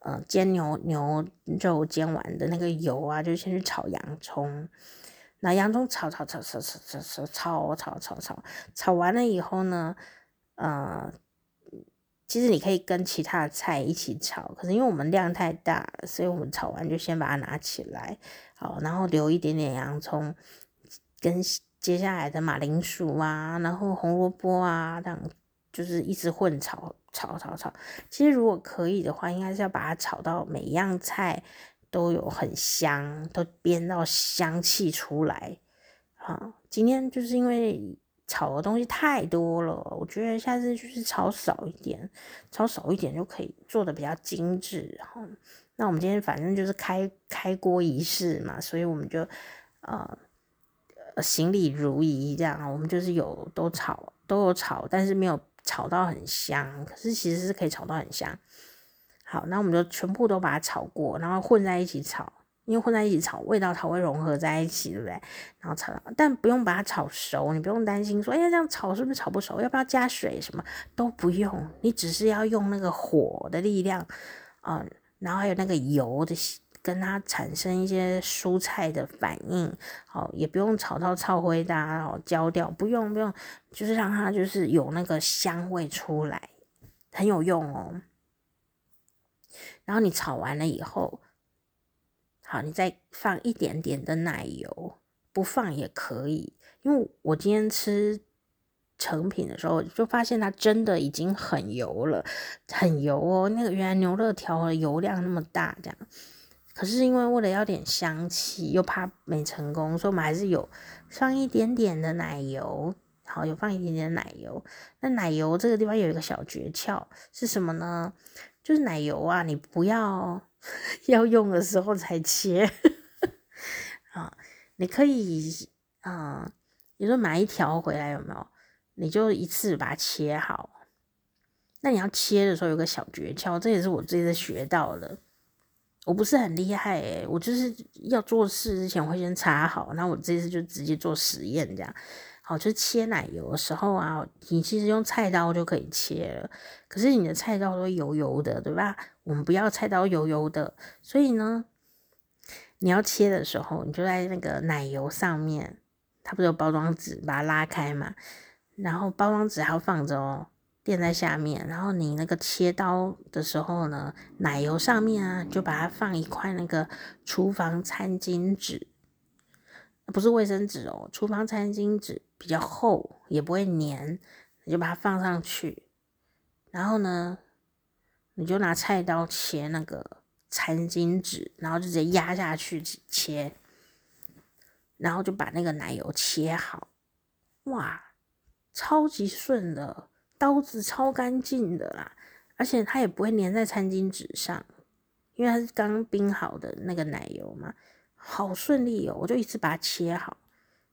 呃煎牛牛肉煎完的那个油啊，就先去炒洋葱。那洋葱炒炒炒炒炒炒炒炒炒炒炒，炒完了以后呢，呃，其实你可以跟其他的菜一起炒，可是因为我们量太大，所以我们炒完就先把它拿起来，好，然后留一点点洋葱，跟接下来的马铃薯啊，然后红萝卜啊，这样就是一直混炒，炒炒炒。其实如果可以的话，应该是要把它炒到每一样菜都有很香，都煸到香气出来。好，今天就是因为。炒的东西太多了，我觉得下次就是炒少一点，炒少一点就可以做的比较精致。然后，那我们今天反正就是开开锅仪式嘛，所以我们就呃行礼如仪这样。我们就是有都炒都有炒，但是没有炒到很香，可是其实是可以炒到很香。好，那我们就全部都把它炒过，然后混在一起炒。因为混在一起炒，味道才会融合在一起，对不对？然后炒，但不用把它炒熟，你不用担心说，哎呀，这样炒是不是炒不熟？要不要加水？什么都不用，你只是要用那个火的力量，啊、然后还有那个油的，跟它产生一些蔬菜的反应，好，也不用炒到超灰的，然后焦掉，不用不用，就是让它就是有那个香味出来，很有用哦。然后你炒完了以后。好，你再放一点点的奶油，不放也可以。因为我今天吃成品的时候，就发现它真的已经很油了，很油哦。那个原来牛肋条的油量那么大，这样。可是因为为了要点香气，又怕没成功，所以我们还是有放一点点的奶油。好，有放一点点奶油。那奶油这个地方有一个小诀窍，是什么呢？就是奶油啊，你不要。(laughs) 要用的时候才切啊！你可以啊，你说买一条回来有没有？你就一次把它切好。那你要切的时候有个小诀窍，这也是我这次学到的。我不是很厉害诶、我就是要做事之前会先插好，那我这次就直接做实验这样。好，就切奶油的时候啊，你其实用菜刀就可以切了。可是你的菜刀都油油的，对吧？我们不要菜刀油油的，所以呢，你要切的时候，你就在那个奶油上面，它不是有包装纸，把它拉开嘛。然后包装纸还要放着哦，垫在下面。然后你那个切刀的时候呢，奶油上面啊，就把它放一块那个厨房餐巾纸。不是卫生纸哦，厨房餐巾纸比较厚，也不会粘，你就把它放上去，然后呢，你就拿菜刀切那个餐巾纸，然后就直接压下去切，然后就把那个奶油切好，哇，超级顺的，刀子超干净的啦，而且它也不会粘在餐巾纸上，因为它是刚冰好的那个奶油嘛。好顺利哦！我就一次把它切好，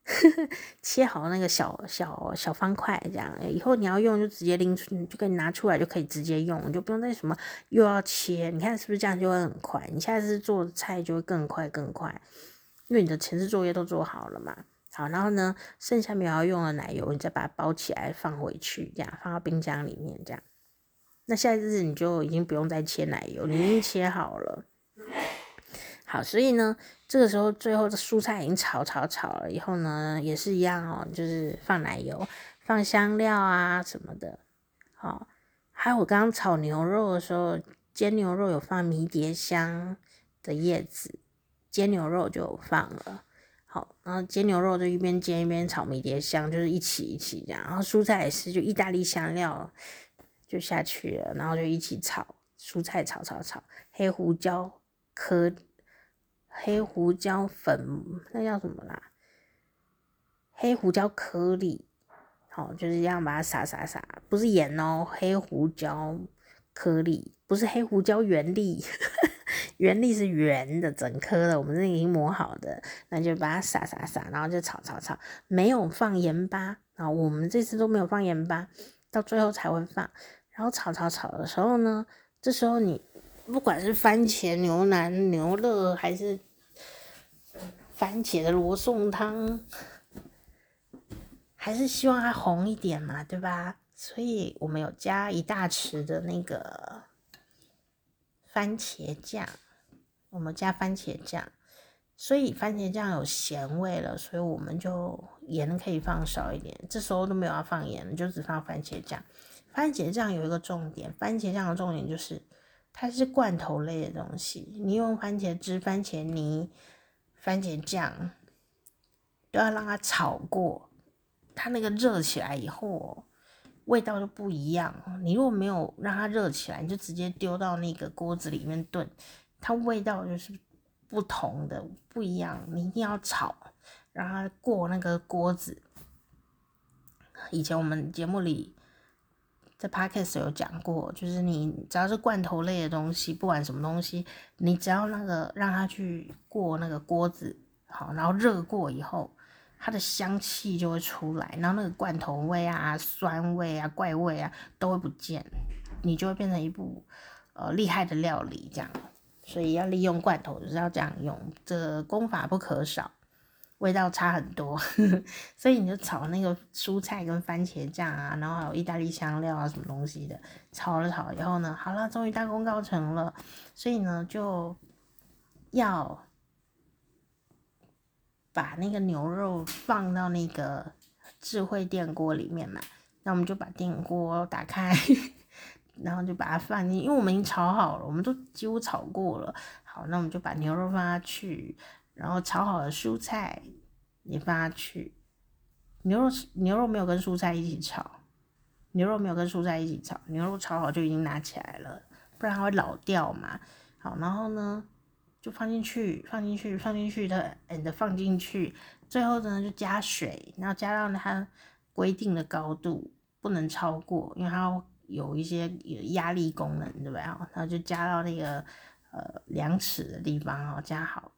(laughs) 切好那个小小小方块，这样以后你要用就直接拎出，就可以拿出来就可以直接用，你就不用再什么又要切。你看是不是这样就会很快？你下次做菜就会更快更快，因为你的前置作业都做好了嘛。好，然后呢，剩下没有要用的奶油，你再把它包起来放回去，这样放到冰箱里面，这样。那下一次你就已经不用再切奶油，你已经切好了。好，所以呢，这个时候最后的蔬菜已经炒炒炒了以后呢，也是一样哦，就是放奶油、放香料啊什么的。好，还有我刚刚炒牛肉的时候，煎牛肉有放迷迭香的叶子，煎牛肉就放了。好，然后煎牛肉就一边煎一边炒迷迭香，就是一起一起这样。然后蔬菜也是，就意大利香料就下去了，然后就一起炒，蔬菜炒炒炒，黑胡椒颗。黑胡椒粉，那叫什么啦？黑胡椒颗粒，好，就是这样把它撒撒撒，不是盐哦，黑胡椒颗粒，不是黑胡椒原粒，(laughs) 原粒是圆的整颗的，我们这已经磨好的，那就把它撒撒撒，然后就炒炒炒，没有放盐巴啊，我们这次都没有放盐巴，到最后才会放，然后炒炒炒的时候呢，这时候你。不管是番茄牛腩、牛肋，还是番茄的罗宋汤，还是希望它红一点嘛，对吧？所以我们有加一大匙的那个番茄酱，我们加番茄酱，所以番茄酱有咸味了，所以我们就盐可以放少一点。这时候都没有要放盐，就只放番茄酱。番茄酱有一个重点，番茄酱的重点就是它是罐头类的东西。你用番茄汁、番茄泥、番茄酱都要让它炒过，它那个热起来以后，味道就不一样。你如果没有让它热起来，你就直接丢到那个锅子里面炖，它味道就是不同的，不一样。你一定要炒，让它过那个锅子。以前我们节目里。在 Podcast 有讲过，就是你只要是罐头类的东西，不管什么东西，你只要那个让它去过那个锅子，好，然后热过以后，它的香气就会出来，然后那个罐头味啊、酸味啊、怪味啊都会不见，你就会变成一部呃厉害的料理这样。所以要利用罐头就是要这样用，这功法不可少。味道差很多，(laughs) 所以你就炒那个蔬菜跟番茄酱啊，然后还有意大利香料啊什么东西的，炒了炒以后呢，好了，终于大功告成了。所以呢，就要把那个牛肉放到那个智慧电锅里面嘛。那我们就把电锅打开，(laughs) 然后就把它放进，因为我们已经炒好了，我们都几乎炒过了。好，那我们就把牛肉放下去。然后炒好的蔬菜也放下去，牛肉牛肉没有跟蔬菜一起炒，牛肉没有跟蔬菜一起炒，牛肉炒好就已经拿起来了，不然它会老掉嘛。好，然后呢就放进去，放进去，放进去的，and 放进去，最后呢就加水，然后加到它规定的高度，不能超过，因为它有一些有压力功能，对不对？然后就加到那个呃量尺的地方哦，加好。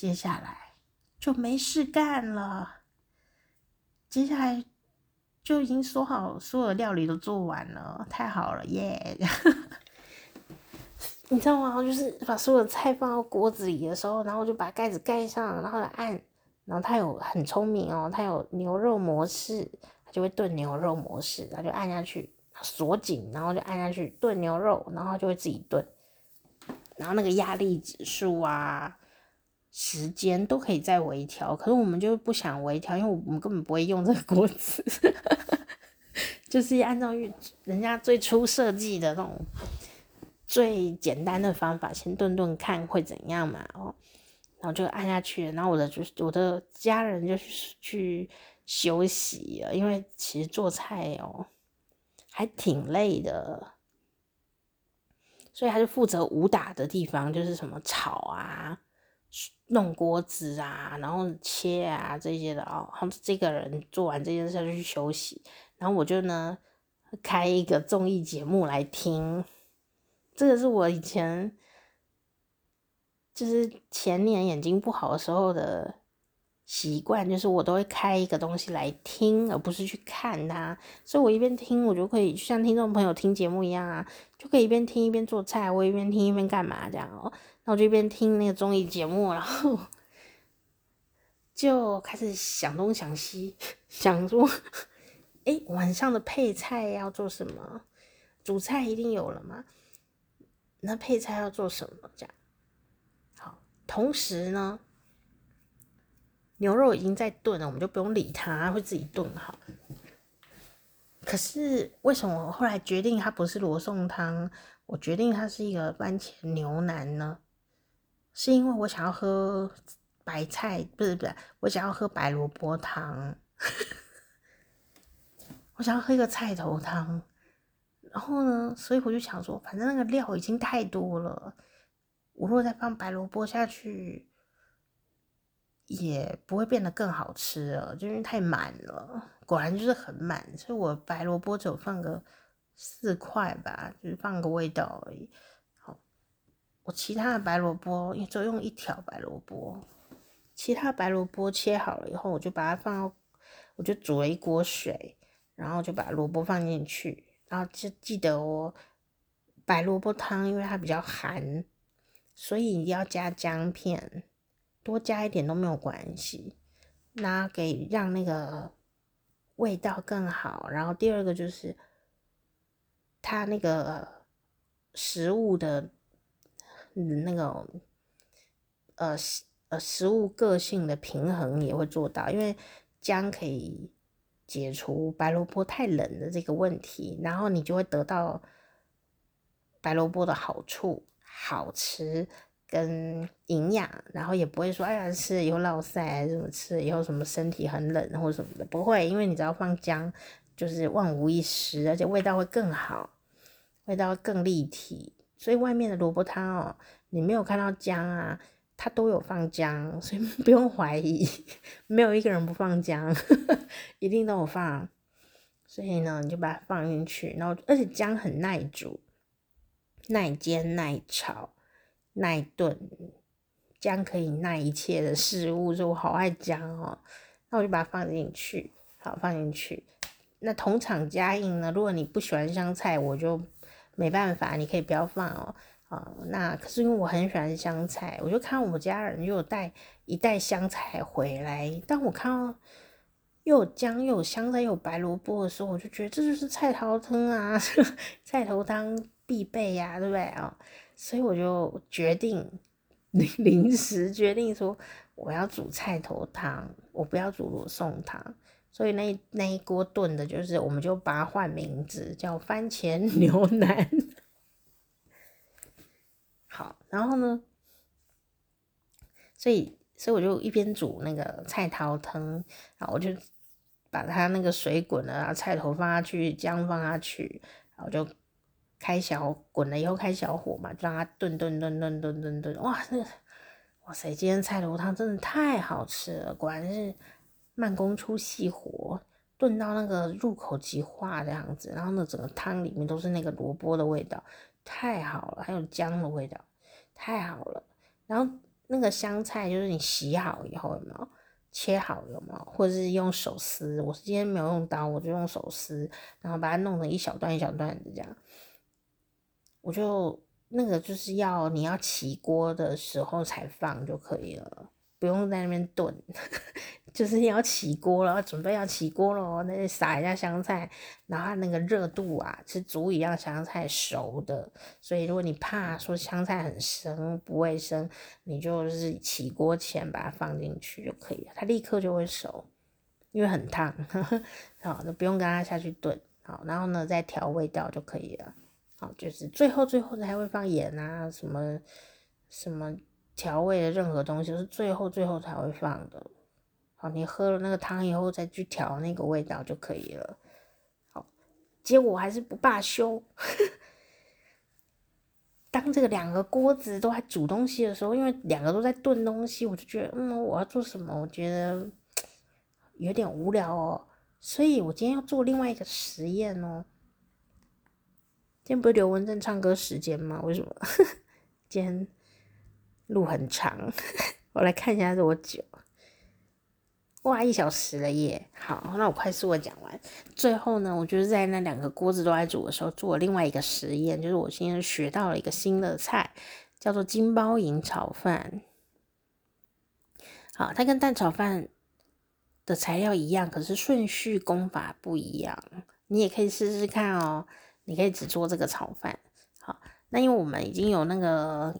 接下来就没事干了。接下来就已经说好，所有料理都做完了，太好了耶 (laughs) 你知道吗？就是把所有的菜放到锅子里的时候，然后就把盖子盖上，然后按，然后它有很聪明哦，它有牛肉模式，它就会炖牛肉模式，它就按下去锁紧，然后就按下去炖牛肉，然后就会自己炖，然后那个压力指数啊。时间都可以再微调，可是我们就不想微调，因为我们根本不会用这个锅子，(laughs) 就是按照人家最初设计的那种最简单的方法，先炖炖看会怎样嘛，哦，然后就按下去，然后我的就是我的家人就是去休息了，因为其实做菜哦还挺累的，所以他就负责武打的地方，就是什么炒啊。弄锅子啊，然后切啊这些的哦，他们这个人做完这件事就去休息，然后我就呢开一个综艺节目来听，这个是我以前就是前年眼睛不好的时候的习惯，就是我都会开一个东西来听，而不是去看它，所以我一边听，我就可以像听众朋友听节目一样啊，就可以一边听一边做菜，我一边听一边干嘛这样哦。然后就一边听那个综艺节目，然后 (laughs) 就开始想东想西，想说，哎，晚上的配菜要做什么？主菜一定有了吗？那配菜要做什么？这样，好。同时呢，牛肉已经在炖了，我们就不用理它，会自己炖好。可是为什么我后来决定它不是罗宋汤，我决定它是一个番茄牛腩呢？是因为我想要喝白菜，不是不是，我想要喝白萝卜汤，我想要喝一个菜头汤。然后呢，所以我就想说，反正那个料已经太多了，我如果再放白萝卜下去，也不会变得更好吃了，就因为太满了。果然就是很满，所以我白萝卜只有放个四块吧，就是放个味道而已。我其他的白萝卜也就用一条白萝卜，其他白萝卜切好了以后，我就把它放到，我就煮了一锅水，然后就把萝卜放进去，然后就记得哦，白萝卜汤因为它比较寒，所以你要加姜片，多加一点都没有关系，那给让那个味道更好。然后第二个就是它那个食物的。那个呃食呃食物个性的平衡也会做到，因为姜可以解除白萝卜太冷的这个问题，然后你就会得到白萝卜的好处，好吃。跟营养，然后也不会说，哎呀，吃了以后落晒，还是什么吃了以后什么身体很冷或者什么的，不会，因为你只要放姜，就是万无一失，而且味道会更好，味道会更立体。所以外面的萝卜汤哦，你没有看到姜啊，它都有放姜，(laughs) 所以不用怀疑，没有一个人不放姜，(laughs) 一定都有放。所以呢，你就把它放进去，然后而且姜很耐煮、耐煎、耐炒。耐炖，姜可以耐一切的事物，所以我好爱姜哦。那我就把它放进去，好，放进去。那同场加映呢？如果你不喜欢香菜，我就没办法，你可以不要放哦。啊，那可是因为我很喜欢香菜，我就看我家人又有带一袋香菜回来。当我看到又有姜又有香菜又有白萝卜的时候，我就觉得这就是菜头汤啊，(laughs) 菜头汤必备呀，对不对啊？所以我就决定临时决定说，我要煮菜头汤，我不要煮罗宋汤。所以那那一锅炖的就是，我们就把它换名字叫番茄牛腩。好，然后呢，所以所以我就一边煮那个菜头汤，然后我就把它那个水滚了，然后菜头放下去，姜放下去，然后就。开小滚了以后开小火嘛，就让它炖炖炖炖炖炖炖，哇，那哇塞，今天菜头汤真的太好吃了，果然是慢工出细活，炖到那个入口即化这样子，然后呢，整个汤里面都是那个萝卜的味道，太好了，还有姜的味道，太好了。然后那个香菜就是你洗好以后有没有切好有没有，或者是用手撕，我是今天没有用刀，我就用手撕，然后把它弄成一小段一小段的这样。我就那个就是要你要起锅的时候才放就可以了，不用在那边炖，就是要起锅了，准备要起锅了，那撒一下香菜，然后它那个热度啊是足以让香菜熟的，所以如果你怕说香菜很生不卫生，你就是起锅前把它放进去就可以了，它立刻就会熟，因为很烫，(laughs) 好，就不用跟它下去炖，好，然后呢再调味道就可以了。好，就是最后最后才会放盐啊，什么什么调味的任何东西，是最后最后才会放的。好，你喝了那个汤以后再去调那个味道就可以了。好，结果还是不罢休。当这个两个锅子都在煮东西的时候，因为两个都在炖东西，我就觉得，嗯，我要做什么？我觉得有点无聊哦，所以我今天要做另外一个实验哦。今天不是刘文正唱歌时间吗？为什么？(laughs) 今天路很长，(laughs) 我来看一下多久。哇，一小时了耶！好，那我快速的讲完。最后呢，我就是在那两个锅子都在煮的时候，做了另外一个实验，就是我今天学到了一个新的菜，叫做金包银炒饭。好，它跟蛋炒饭的材料一样，可是顺序功法不一样。你也可以试试看哦。你可以只做这个炒饭，好，那因为我们已经有那个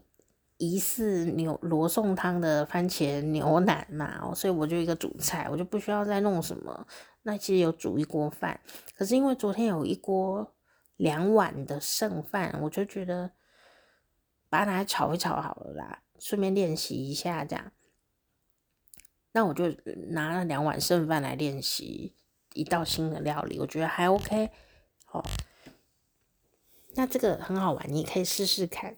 疑似牛罗宋汤的番茄牛腩嘛，所以我就一个主菜，我就不需要再弄什么。那其实有煮一锅饭，可是因为昨天有一锅两碗的剩饭，我就觉得把它拿来炒一炒好了啦，顺便练习一下这样。那我就拿了两碗剩饭来练习一道新的料理，我觉得还 OK，好。那这个很好玩，你可以试试看。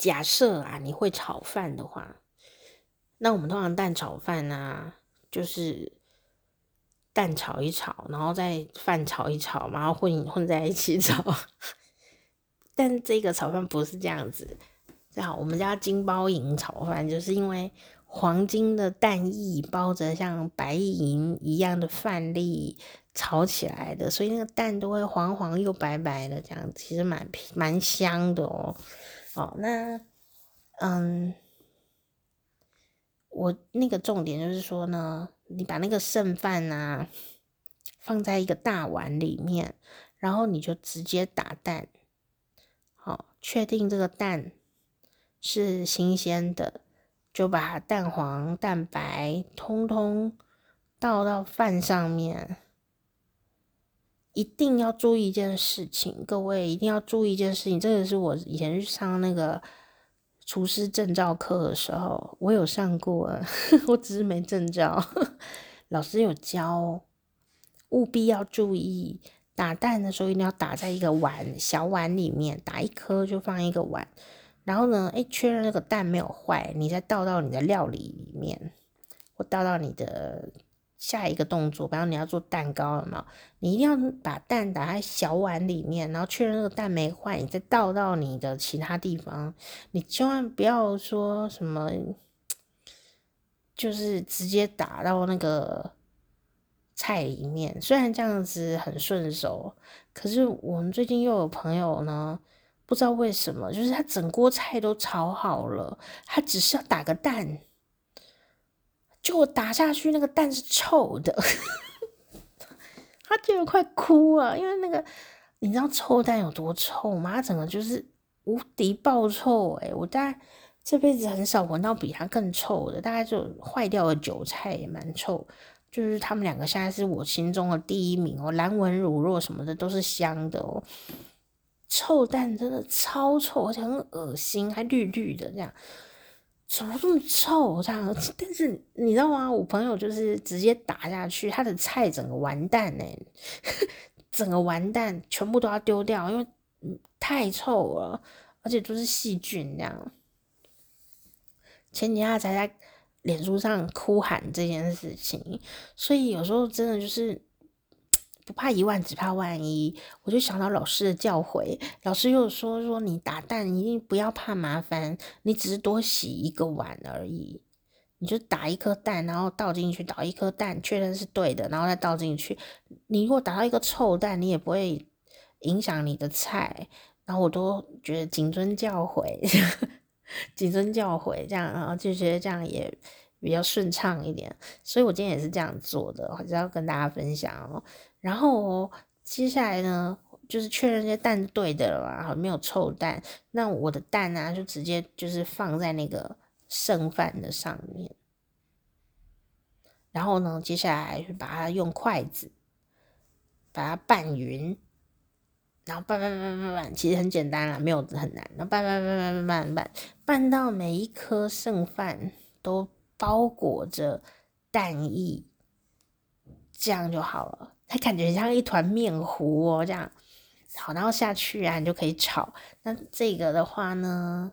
假设啊，你会炒饭的话，那我们通常蛋炒饭、啊，就是蛋炒一炒，然后再饭炒一炒，然后混混在一起炒。(laughs) 但这个炒饭不是这样子，这样我们家金包银炒饭，就是因为黄金的蛋液包着像白银一样的饭粒。炒起来的，所以那个蛋都会黄黄又白白的，这样其实蛮蛮香的哦。哦，那嗯，我那个重点就是说呢，你把那个剩饭啊放在一个大碗里面，然后你就直接打蛋，好，确定这个蛋是新鲜的，就把蛋黄、蛋白通通倒到饭上面。一定要注意一件事情，各位一定要注意一件事情。这个是我以前上那个厨师证照课的时候，我有上过，(laughs) 我只是没证照，(laughs) 老师有教，务必要注意。打蛋的时候一定要打在一个碗，小碗里面，打一颗就放一个碗。然后呢，诶，确认那个蛋没有坏，你再倒到你的料理里面，或倒到你的。下一个动作，比方你要做蛋糕了嘛，你一定要把蛋打在小碗里面，然后确认那个蛋没坏，你再倒到你的其他地方。你千万不要说什么，就是直接打到那个菜里面。虽然这样子很顺手，可是我们最近又有朋友呢，不知道为什么，就是他整锅菜都炒好了，他只是要打个蛋。就我打下去，那个蛋是臭的，(laughs) 他觉得快哭了，因为那个你知道臭蛋有多臭吗？他整个就是无敌爆臭诶，我大概这辈子很少闻到比它更臭的，大概就坏掉的韭菜也蛮臭，就是他们两个现在是我心中的第一名哦，蓝纹乳酪什么的都是香的哦，臭蛋真的超臭，而且很恶心，还绿绿的这样。怎么这么臭？这样，但是你知道吗？我朋友就是直接打下去，他的菜整个完蛋呢，整个完蛋，全部都要丢掉，因为太臭了，而且都是细菌这样。前几天才在脸书上哭喊这件事情，所以有时候真的就是。不怕一万，只怕万一。我就想到老师的教诲，老师又说说你打蛋一定不要怕麻烦，你只是多洗一个碗而已。你就打一颗蛋，然后倒进去，倒一颗蛋，确认是对的，然后再倒进去。你如果打到一个臭蛋，你也不会影响你的菜。然后我都觉得谨遵教诲，(laughs) 谨遵教诲，这样然后就觉得这样也比较顺畅一点。所以我今天也是这样做的，我就要跟大家分享哦。然后接下来呢，就是确认这蛋是对的了嘛，没有臭蛋。那我的蛋呢，就直接就是放在那个剩饭的上面。然后呢，接下来就把它用筷子把它拌匀，然后拌拌拌拌拌，其实很简单啦，没有很难。然后拌拌拌拌拌拌拌，拌到每一颗剩饭都包裹着蛋液，这样就好了。它感觉像一团面糊哦，这样好，然后下去啊，你就可以炒。那这个的话呢，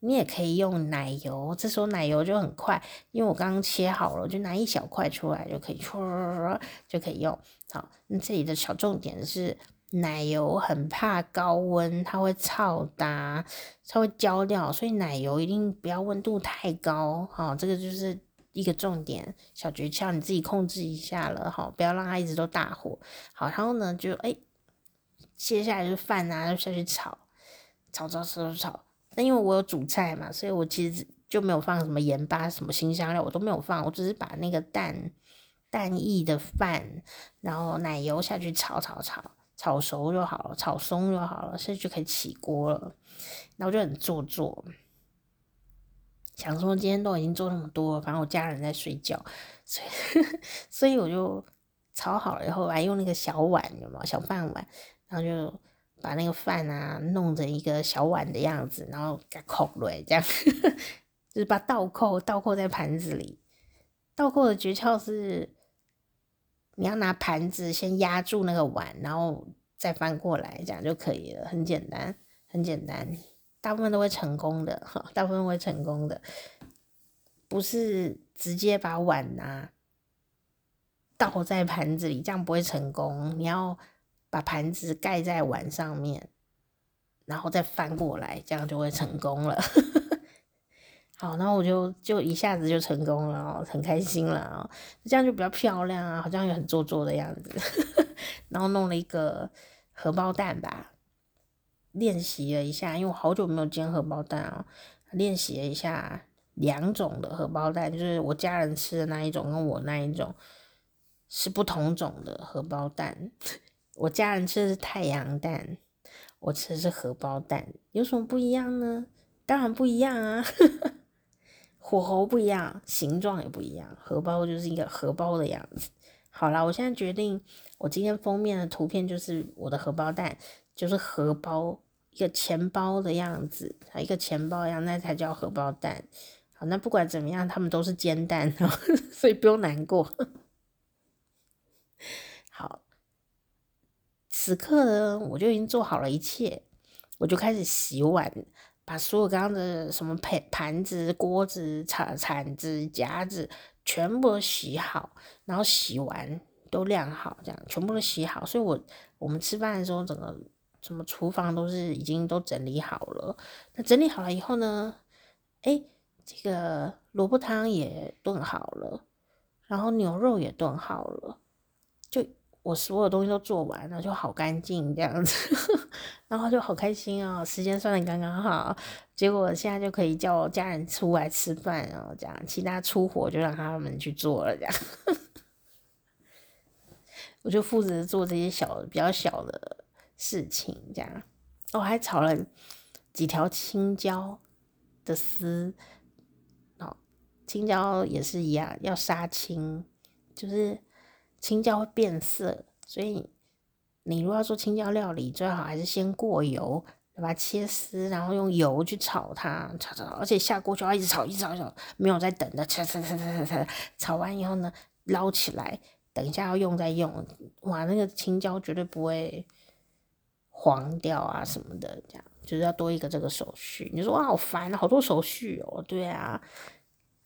你也可以用奶油，这时候奶油就很快，因为我刚刚切好了，就拿一小块出来就可以，(laughs) 就可以用。好，那这里的小重点是奶油很怕高温，它会燥搭，它会焦掉，所以奶油一定不要温度太高。好，这个就是。一个重点小诀窍，你自己控制一下了哈，不要让它一直都大火。好，然后呢，就哎，接下来就饭啊，就下去炒，炒炒炒炒炒。那因为我有煮菜嘛，所以我其实就没有放什么盐巴、什么辛香料，我都没有放，我只是把那个蛋蛋液的饭，然后奶油下去炒炒炒，炒熟就好了，炒松就好了，所以就可以起锅了。然后就很做作。想说今天都已经做那么多，反正我家人在睡觉，所以所以我就炒好了以后，还用那个小碗，有没有小饭碗，然后就把那个饭啊弄成一个小碗的样子，然后给它扣来这样，(laughs) 就是把倒扣倒扣在盘子里。倒扣的诀窍是，你要拿盘子先压住那个碗，然后再翻过来，这样就可以了，很简单，很简单。大部分都会成功的，哈，大部分会成功的，不是直接把碗拿倒在盘子里，这样不会成功。你要把盘子盖在碗上面，然后再翻过来，这样就会成功了。(laughs) 好，然后我就就一下子就成功了哦，很开心了哦，这样就比较漂亮啊，好像也很做作的样子。(laughs) 然后弄了一个荷包蛋吧。练习了一下，因为我好久没有煎荷包蛋啊。练习了一下两种的荷包蛋，就是我家人吃的那一种跟我那一种是不同种的荷包蛋。(laughs) 我家人吃的是太阳蛋，我吃的是荷包蛋，有什么不一样呢？当然不一样啊，(laughs) 火候不一样，形状也不一样，荷包就是一个荷包的样子。好啦，我现在决定，我今天封面的图片就是我的荷包蛋，就是荷包一个钱包的样子，一个钱包一样，那才叫荷包蛋。好，那不管怎么样，他们都是煎蛋，(laughs) 所以不用难过。好，此刻呢，我就已经做好了一切，我就开始洗碗，把所有刚刚的什么盘盘子、锅子、铲铲子、夹子。全部都洗好，然后洗完都晾好，这样全部都洗好。所以我我们吃饭的时候，整个什么厨房都是已经都整理好了。那整理好了以后呢，哎，这个萝卜汤也炖好了，然后牛肉也炖好了，就。我所有东西都做完了，就好干净这样子，(laughs) 然后就好开心哦，时间算的刚刚好，结果现在就可以叫家人出来吃饭哦，这样其他出活就让他们去做了，这样，(laughs) 我就负责做这些小比较小的事情，这样，我还炒了几条青椒的丝，哦，青椒也是一样，要杀青，就是。青椒会变色，所以你如果要做青椒料理，最好还是先过油，把它切丝，然后用油去炒它，炒炒，而且下锅就要一直炒，一直炒，炒，没有在等的，炒炒炒炒炒，炒完以后呢，捞起来，等一下要用再用，哇，那个青椒绝对不会黄掉啊什么的，这样就是要多一个这个手续。你说哇，好烦，好多手续哦，对啊。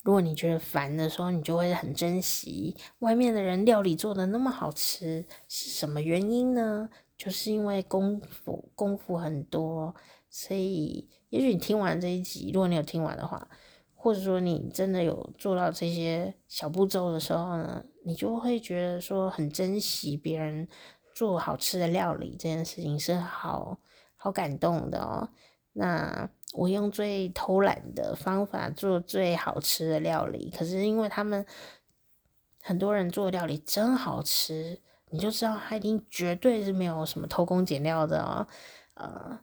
如果你觉得烦的时候，你就会很珍惜外面的人料理做的那么好吃，是什么原因呢？就是因为功夫功夫很多，所以也许你听完这一集，如果你有听完的话，或者说你真的有做到这些小步骤的时候呢，你就会觉得说很珍惜别人做好吃的料理这件事情是好好感动的哦。那。我用最偷懒的方法做最好吃的料理，可是因为他们很多人做料理真好吃，你就知道他一定绝对是没有什么偷工减料的哦。呃，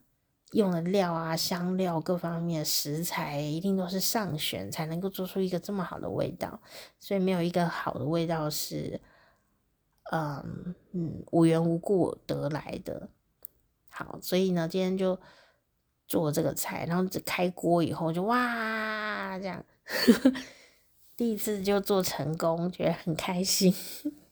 用的料啊、香料各方面食材一定都是上选，才能够做出一个这么好的味道。所以没有一个好的味道是，嗯嗯，无缘无故得来的。好，所以呢，今天就。做这个菜，然后只开锅以后就哇，这样 (laughs) 第一次就做成功，觉得很开心。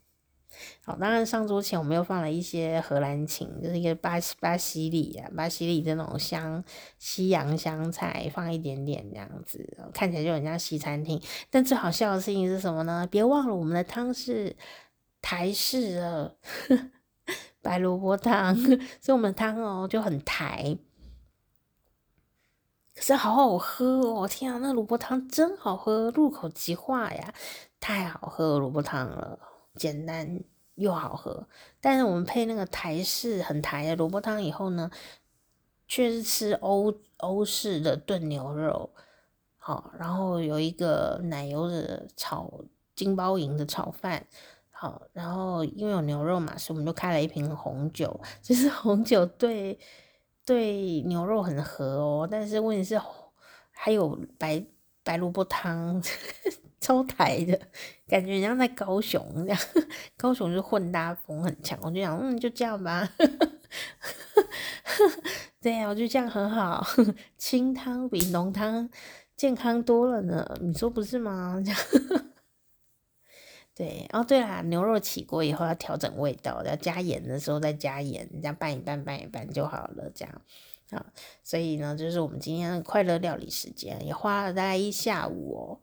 (laughs) 好，当然上桌前我们又放了一些荷兰芹，就是一个巴西巴西里啊，巴西里的那种香西洋香菜，放一点点这样子，看起来就很像西餐厅。但最好笑的事情是什么呢？别忘了我们的汤是台式的 (laughs) 白萝卜汤，所以我们汤哦就很台。可是好好喝哦！天啊，那萝卜汤真好喝，入口即化呀，太好喝萝卜汤了，简单又好喝。但是我们配那个台式很台的萝卜汤以后呢，却是吃欧欧式的炖牛肉，好，然后有一个奶油的炒金包银的炒饭，好，然后因为有牛肉嘛，所以我们就开了一瓶红酒，就是红酒对。对牛肉很合哦，但是问题是还有白白萝卜汤，超台的感觉，像在高雄这样，(laughs) 高雄就混搭风很强，我就想，嗯，就这样吧，(laughs) 对呀，我觉得这样很好，清汤比浓汤健康多了呢，你说不是吗？这样。对，哦对啦，牛肉起锅以后要调整味道，要加盐的时候再加盐，这样拌一拌拌一拌就好了，这样啊。所以呢，就是我们今天的快乐料理时间也花了大概一下午哦，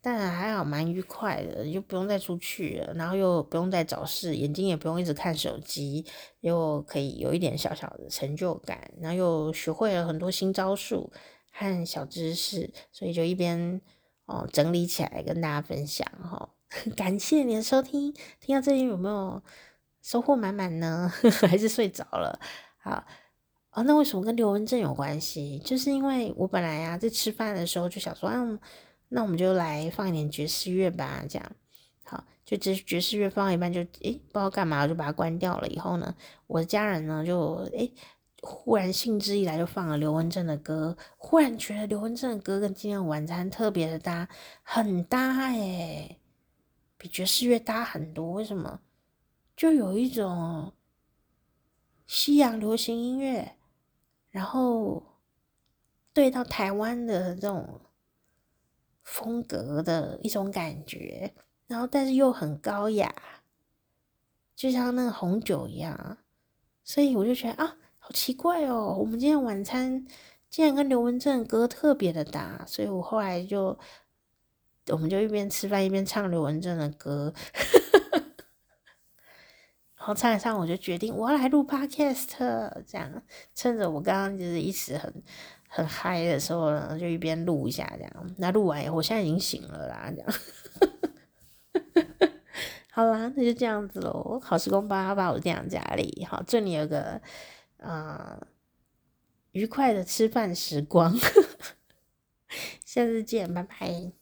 但还好蛮愉快的，就不用再出去了，然后又不用再找事，眼睛也不用一直看手机，又可以有一点小小的成就感，然后又学会了很多新招数和小知识，所以就一边哦整理起来跟大家分享哈。哦 (laughs) 感谢你的收听，听到这里有没有收获满满呢？(laughs) 还是睡着了？好，哦，那为什么跟刘文正有关系？就是因为我本来呀、啊、在吃饭的时候就想说，啊，那我们就来放一点爵士乐吧，这样。好，就这爵士乐放一半就诶不知道干嘛，我就把它关掉了。以后呢，我的家人呢就诶忽然兴致一来就放了刘文正的歌，忽然觉得刘文正的歌跟今天晚餐特别的搭，很搭哎，比爵士乐搭很多。为什么？就有一种西洋流行音乐，然后对到台湾的这种风格的一种感觉，然后但是又很高雅，就像那个红酒一样，所以我就觉得啊。好奇怪哦，我们今天晚餐竟然跟刘文正的歌特别的搭，所以我后来就，我们就一边吃饭一边唱刘文正的歌，然后唱一唱，我就决定我要来录 podcast，这样趁着我刚刚就是一时很很嗨的时候呢，就一边录一下这样。那录完以后，我现在已经醒了啦，这样。(laughs) 好啦，那就这样子喽。好时光吧吧，我这样家里，好，这里有个。啊、呃，愉快的吃饭时光，(laughs) 下次见，拜拜。